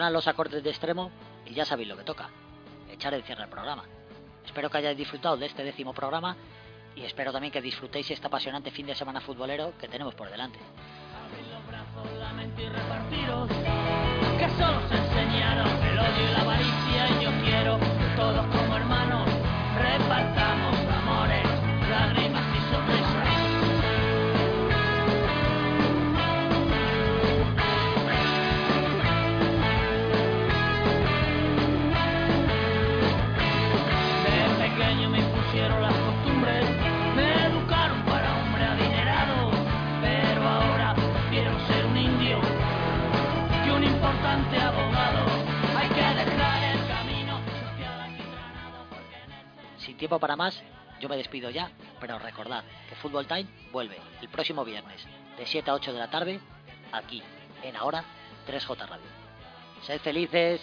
Suenan los acordes de extremo y ya sabéis lo que toca, echar el cierre al programa. Espero que hayáis disfrutado de este décimo programa y espero también que disfrutéis este apasionante fin de semana futbolero que tenemos por delante. Tiempo para más, yo me despido ya, pero recordad que Fútbol Time vuelve el próximo viernes de 7 a 8 de la tarde aquí, en ahora 3J Radio. Sed felices.